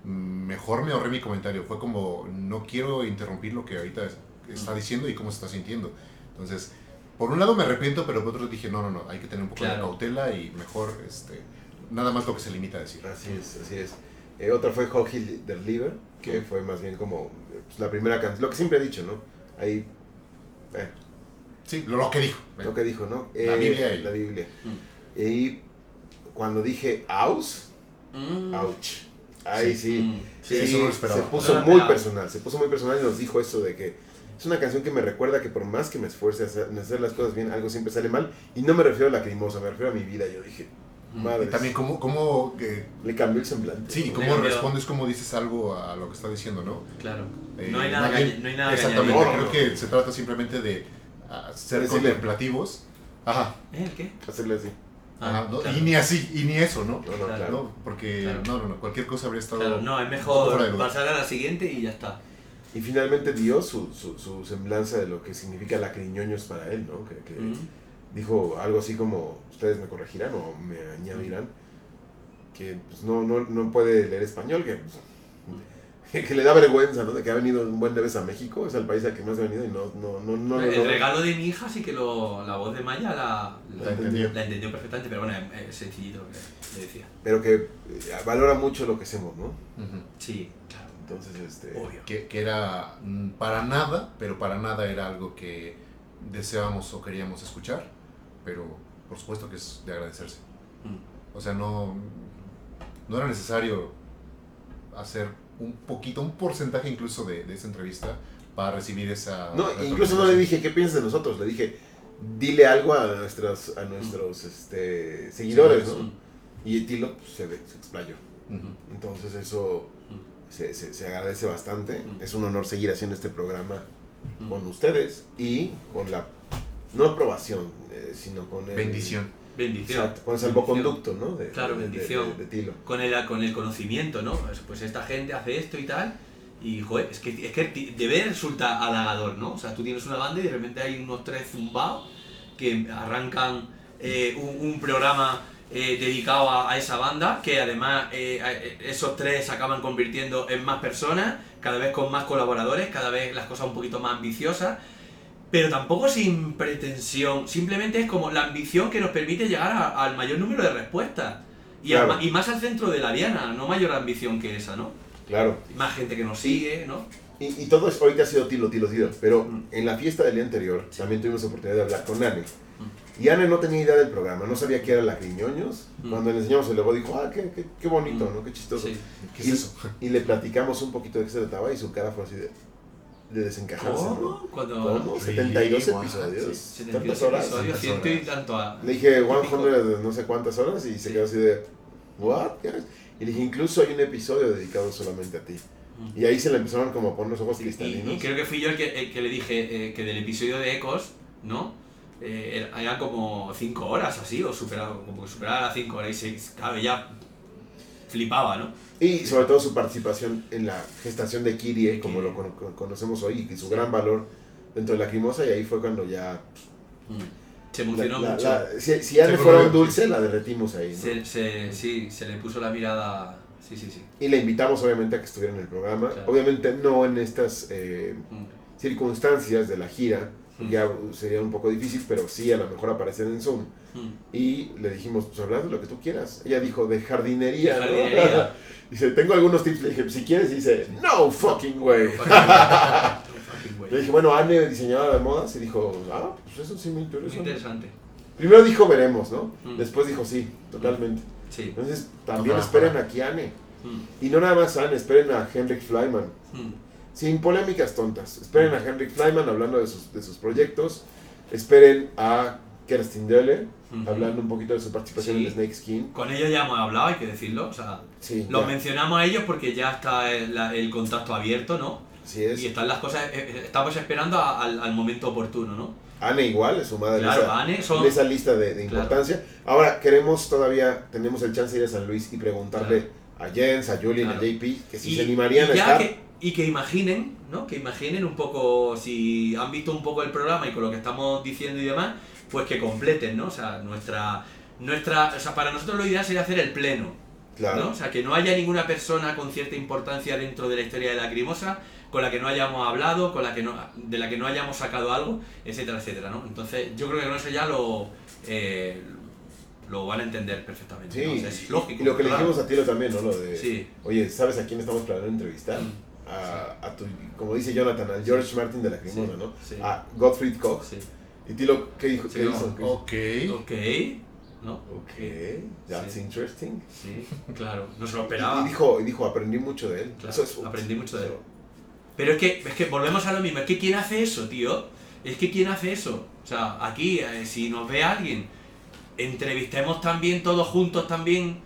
mejor me ahorré mi comentario. Fue como, no quiero interrumpir lo que ahorita es- está diciendo y cómo se está sintiendo. Entonces, por un lado me arrepiento, pero por otro dije, no, no, no, hay que tener un poco de cautela y mejor, este, nada más lo que se limita a decir. Así es, así es. Eh, otra fue Hockey der Liver, que fue más bien como pues, la primera canción, lo que siempre he dicho, ¿no? Ahí, eh, Sí, lo, lo que dijo. lo que dijo, ¿no? La Eh, Biblia y- La Biblia. Mm. Y cuando dije aus, Mm. ouch. Ahí sí. Mm, Sí, Sí, eso no lo esperaba. se puso muy personal, se puso muy personal y nos dijo eso de que es una canción que me recuerda que por más que me esfuerce a hacer, en hacer las cosas bien, algo siempre sale mal. Y no me refiero a lacrimosa, me refiero a mi vida. Yo dije, Mm. madre, Y también cómo, cómo eh, le cambió el semblante. sí, cómo respondes, cómo dices algo a lo que está diciendo, ¿no? Claro. Eh, no hay nada, bien- no hay nada Exactamente. No, creo no. que se trata simplemente de ah, ser Decirle- contemplativos. Ajá, ¿Eh? ¿El qué? Hacerle así. ajá, ¿no? claro. y ni así, y ni eso, ¿no? No, no, Claro. Porque Claro. no, no, no, cualquier cosa habría estado... Claro, no, es mejor pasar a la siguiente y ya está. Y finalmente dio su, su, su semblanza de lo que significa lacriñoños para él, ¿no? Que, que, Mm. dijo algo así como, ustedes me corregirán o me añadirán, que pues, no, no, no puede leer español, que, pues, que le da vergüenza, ¿no? De que ha venido un buen de vez a México, es el país al que más ha venido y no, no, no, no el no- regalo de mi hija sí que lo, la voz de Maya la, La la, entendió. la entendió perfectamente, pero bueno, es, es sencillito lo que le decía. pero que eh, valora mucho lo que hacemos, ¿no? Ujú. Sí, claro, Entonces, este... obvio. que, que era mm, para nada, pero para nada era algo que deseábamos o queríamos escuchar, pero por supuesto que es de agradecerse. Mm. O sea, no, no era necesario hacer un poquito, un porcentaje incluso de, de esa entrevista para recibir esa... No, incluso no le dije, ¿qué piensas de nosotros? Le dije, dile algo a nuestros, a nuestros este, seguidores, ¿no? Mm. Y Tilo pues, se, ve- se explayó. Entonces eso se, se- se agradece bastante. Es un honor seguir haciendo este programa con ustedes y con la, no aprobación, eh, sino con el... Bendición. Bendición. Con el salvoconducto, ¿no? De, Claro, de- de- bendición. De, de Tilo. con el, con el conocimiento, ¿no? Pues, pues esta gente hace esto y tal. Y, joder, es que, es que de ver resulta halagador, ¿no? O sea, tú tienes una banda y de repente hay unos tres zumbados que arrancan eh, un, un programa eh, dedicado a, a esa banda, que además eh, eh, esos tres se acaban convirtiendo en más personas, cada vez con más colaboradores, cada vez las cosas un poquito más ambiciosas. Pero tampoco sin pretensión, simplemente es como la ambición que nos permite llegar a- al mayor número de respuestas. Y, al Claro. ma- y más al centro de la diana, no mayor ambición que esa, ¿no? Claro. Más gente que nos sigue, ¿no? Y, y todo es, ahorita ha sido Tilo, Tilo, Tilo. Pero Mm. en la fiesta del día anterior también tuvimos oportunidad de hablar con Anne. Y Anne no tenía idea del programa, no sabía que era la Griñoños. Mm. Cuando le enseñamos el logo dijo, ah, qué, qué, qué bonito, Mm. ¿no? Qué chistoso. Sí. ¿Qué es Y- eso? Y le platicamos un poquito de qué se trataba y su cara fue así de, de desencajarse. ¿no? ¿Cómo? Cuando... ¿Cómo? Sí, 72 guau, episodios. sí, 72 Tantas horas. episodios, Tantas ciento y horas. tanto a... Le dije, Típico. 100 no sé cuántas horas y se Sí. quedó así de, ¿what? guys?" Y le dije, incluso hay un episodio dedicado solamente a ti. Mm. Y ahí se le empezaron como a poner los ojos Y, cristalinos. y creo que fui yo el que, el que le dije eh, que del episodio de Ecos, ¿no? Eh, era- como 5 horas así, o superaba, como que superaba las 5 horas y se, claro, ya flipaba, ¿no? Y sobre todo su participación en la gestación de Kirie, De como Kirie. lo cono- cono- conocemos hoy, y su gran valor dentro de la crimosa, y ahí fue cuando ya... Se la- emocionó la- mucho. la- si si Anne Se fuera un dulce, la derretimos ahí. ¿no? Se, se- sí, se le puso la mirada... Sí, sí, sí. Y le invitamos obviamente a que estuviera en el programa. Claro. Obviamente no en estas eh, Mm. circunstancias de la gira, Mm. ya sería un poco difícil, pero sí a lo mejor aparecer en Zoom. Mm. Y le dijimos, pues hablar de lo que tú quieras. Ella dijo, de jardinería. De ¿no? Dice, tengo algunos tips. Le dije, si quieres, y dice, no fucking way. Fucking way. Le dije, bueno, Anne, diseñadora de modas, y dijo, ah, pues eso sí me Muy interesa. interesante. Primero dijo, veremos, ¿no? Mm. Después dijo, sí, totalmente. Sí. Entonces, también Ojalá, esperen ojalá. aquí a Anne. Mm. Y no nada más a Anne, esperen a Henrik Flyman. Sin polémicas tontas. Esperen a Henrik Flyman hablando de sus, de sus proyectos. Esperen a Kerstin Delle Ujú. hablando un poquito de su participación Sí. en Snake Skin. Con ellos ya hemos hablado, hay que decirlo. O sea, Sí, los ya. mencionamos a ellos porque ya está el, el contacto abierto, ¿no? Así es. Y están las cosas, eh, eh, estamos esperando a- al, al momento oportuno, ¿no? Anne igual, es sumada Claro, esa, Anne son- esa lista de, de Claro. importancia. Ahora, queremos todavía, tenemos el chance de ir a San Luis y preguntarle a Jens, a Julian, Claro. a JP, que si Y- se animarían a estar. que- y que imaginen, ¿no? Que imaginen un poco, si han visto un poco el programa y con lo que estamos diciendo y demás, pues que completen, ¿no? O sea, nuestra, nuestra, o sea, para nosotros lo ideal sería hacer el pleno, Claro. ¿no? O sea, que no haya ninguna persona con cierta importancia dentro de la historia de la Lacrimosa con la que no hayamos hablado, con la que no, de la que no hayamos sacado algo, etcétera, etcétera, ¿no? Entonces, yo creo que con eso ya lo, eh, lo van a entender perfectamente. Sí, ¿no? O sea, es lógico. y lo que le dijimos a Tilo también, ¿no? Lo de, Sí. oye, ¿sabes a quién estamos planeando entrevistar? Mm. A, a tu, como dice Jonathan, al George Martin de la Crimosa, Sí, ¿no? sí. A Gottfried Koch. Sí. Y Tilo, ¿qué dijo? Sí, ¿Qué no. Ok. Ok, ¿no? Ok, that's Sí. interesting. Sí, claro, no se lo Y, esperaba. y dijo, y dijo, aprendí mucho de él. Claro, Eso es- aprendí mucho de él. Pero es que, es que volvemos a lo mismo, es que ¿quién hace eso, tío? Es que ¿quién hace eso? O sea, aquí, eh, si nos ve alguien, entrevistemos también todos juntos también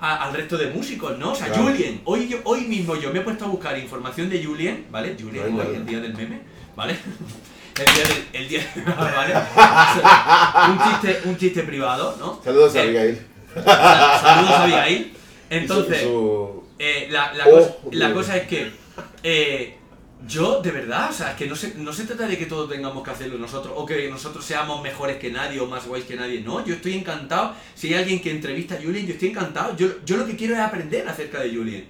a- al resto de músicos, ¿no? O sea, Claro. Julien, hoy, yo- hoy mismo yo me he puesto a buscar información de Julien, ¿vale? Julien, hoy, el día del meme, ¿vale? El día del... El día, ¿vale? Un chiste, un chiste privado, ¿no? Saludos a Eh, Abigail. sa- Saludos a Abigail. Entonces... Eh, la, la, Oh, cosa, la bien. cosa es que eh, Yo, de verdad, o sea, es que no se, no se trata de que todos tengamos que hacerlo nosotros, o que nosotros seamos mejores que nadie o más guays que nadie. No, yo estoy encantado. Si hay alguien que entrevista a Julien, yo estoy encantado. Yo, yo lo que quiero es aprender acerca de Julien.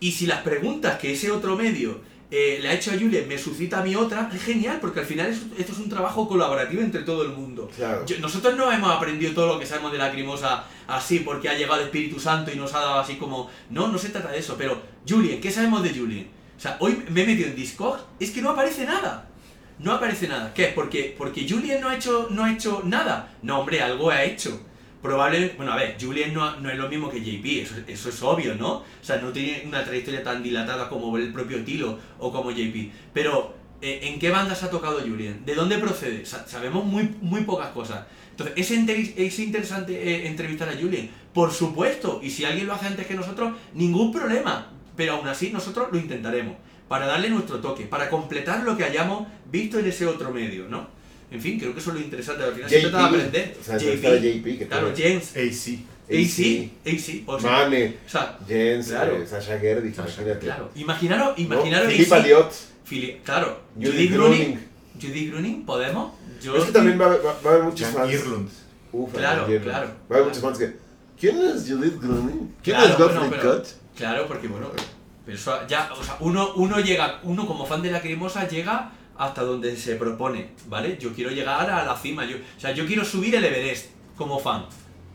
Y si las preguntas que ese otro medio eh, le ha hecho a Julien me suscita a mí otra, es genial, porque al final es- esto es un trabajo colaborativo entre todo el mundo. Claro. Yo- nosotros no hemos aprendido todo lo que sabemos de la Lacrimosa así porque ha llegado el Espíritu Santo y nos ha dado así como... No, no se trata de eso, pero Julien, ¿qué sabemos de Julien? O sea, hoy me he metido en Discord, es que no aparece nada. No aparece nada. ¿Qué? Porque, porque Julien no ha, hecho, no ha hecho nada. No, hombre, algo ha hecho. Probablemente, bueno, a ver, Julien no, no es lo mismo que JP, eso, es obvio, ¿no? O sea, no tiene una trayectoria tan dilatada como el propio Tilo o como JP. Pero, eh, ¿en qué bandas ha tocado Julien? ¿De dónde procede? Sa- sabemos muy, muy pocas cosas. Entonces, ¿es, es interesante eh, entrevistar a Julien? Por supuesto, y si alguien lo hace antes que nosotros, ningún problema. Pero aún así, nosotros lo intentaremos. Para darle nuestro toque, para completar lo que hayamos visto en ese otro medio, ¿no? En fin, creo que eso es lo interesante. Al final se trata de aprender. o sea, a JP, que Claro, James. AC. AC, AC, o sea, Mane, o sea, Jens, Claro. eh, Sasha Gerdy, Sasha, imagínate. claro. Imaginaros, ¿No? imaginaros Philippe AC, Aliot, Fili- claro, Judy Judy Gruning. Gruning. Judy Gruning, ¿podemos? Yo Es que también va, va- va a haber muchos fans. Irlund. Uf, Claro, claro, Va a haber claro. muchos fans que. ¿Quién es Judith Gruning? ¿Quién Claro, es Godfrey bueno, pero- Cut? Claro, porque bueno, pero eso ya, o sea, uno, uno llega, uno como fan de la cremosa llega hasta donde se propone, ¿vale? Yo quiero llegar a la cima, yo, o sea, yo quiero subir el Everest como fan.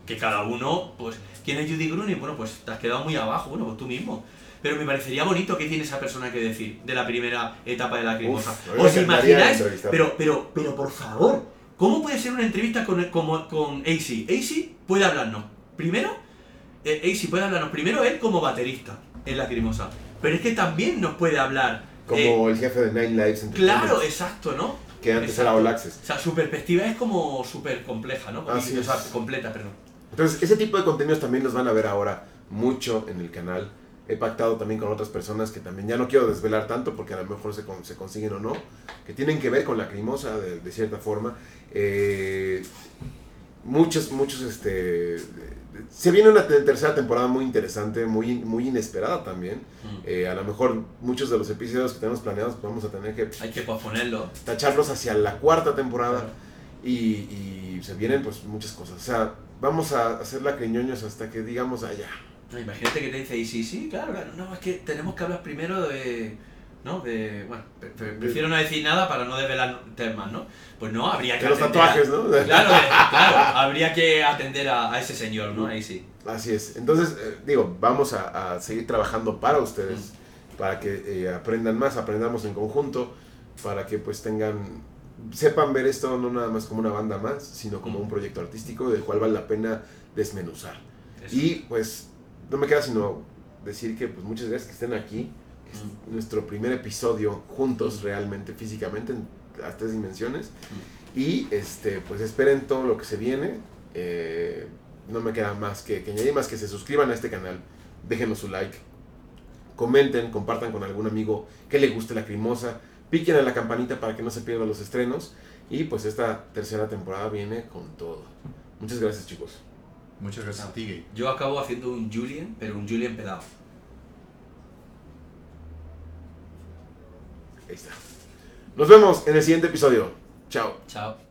Que cada uno, pues, ¿quién es Judy Gruning? Bueno, pues te has quedado muy abajo, bueno, pues tú mismo. Pero me parecería bonito qué tiene esa persona que decir de la primera etapa de la cremosa. Uf, ¿Os imagináis? Pero, pero, pero por favor, ¿cómo puede ser una entrevista con, como, con AC? AC puede hablarnos. Primero, eh, AC puede hablarnos primero él como baterista en la cremosa. Pero es que también nos puede hablar. eh, Como el jefe de Nine Lives Entertainment, claro, exacto, ¿no? que antes Exacto. era All Access. O sea, su perspectiva es como súper compleja, ¿no? Así o sea, completa, perdón. Entonces, ese tipo de contenidos también los van a ver ahora mucho en el canal. He pactado también con otras personas que también ya no quiero desvelar tanto porque a lo mejor se, con- se consiguen o no, que tienen que ver con la crimosa de, de cierta forma. Eh, muchos, muchos, este... Se viene una te- tercera temporada muy interesante, muy, muy inesperada también. Mm. Eh, a lo mejor muchos de los episodios que tenemos planeados vamos a tener que Hay que posponerlo. tacharlos hacia la cuarta temporada Claro. y, y se vienen pues muchas cosas. O sea, vamos a hacer la criñoños hasta que digamos allá. No, imagínate que te dice, y sí, sí, claro, claro, no, es que tenemos que hablar primero de, ¿no? De, bueno, pre- pre- prefiero no decir nada para no desvelar temas, ¿no? Pues no, habría que De los a- tatuajes, ¿no? Claro, de- claro, habría que atender a, a ese señor, ¿no? Ahí sí. Así es. Entonces, eh, digo, vamos a, a seguir trabajando para ustedes, para que eh, aprendan más, aprendamos en conjunto, para que pues tengan, sepan ver esto no nada más como una banda más, sino como Mm. un proyecto artístico del cual vale la pena desmenuzar. Eso. Y pues no me queda sino decir que pues muchas gracias que estén aquí. Es Mm. nuestro primer episodio juntos realmente, físicamente, en las tres dimensiones. Y este, pues esperen todo lo que se viene. Eh, no me queda más que, que añadir más que se suscriban a este canal, déjenos su like, comenten, compartan con algún amigo que le guste la crimosa, piquen a la campanita para que no se pierdan los estrenos. Y pues esta tercera temporada viene con todo. Muchas gracias chicos. Muchas gracias a ti, Gay. Yo acabo haciendo un Julien, pero un Julien pedado. Ahí está. Nos vemos en el siguiente episodio. Chao. Chao.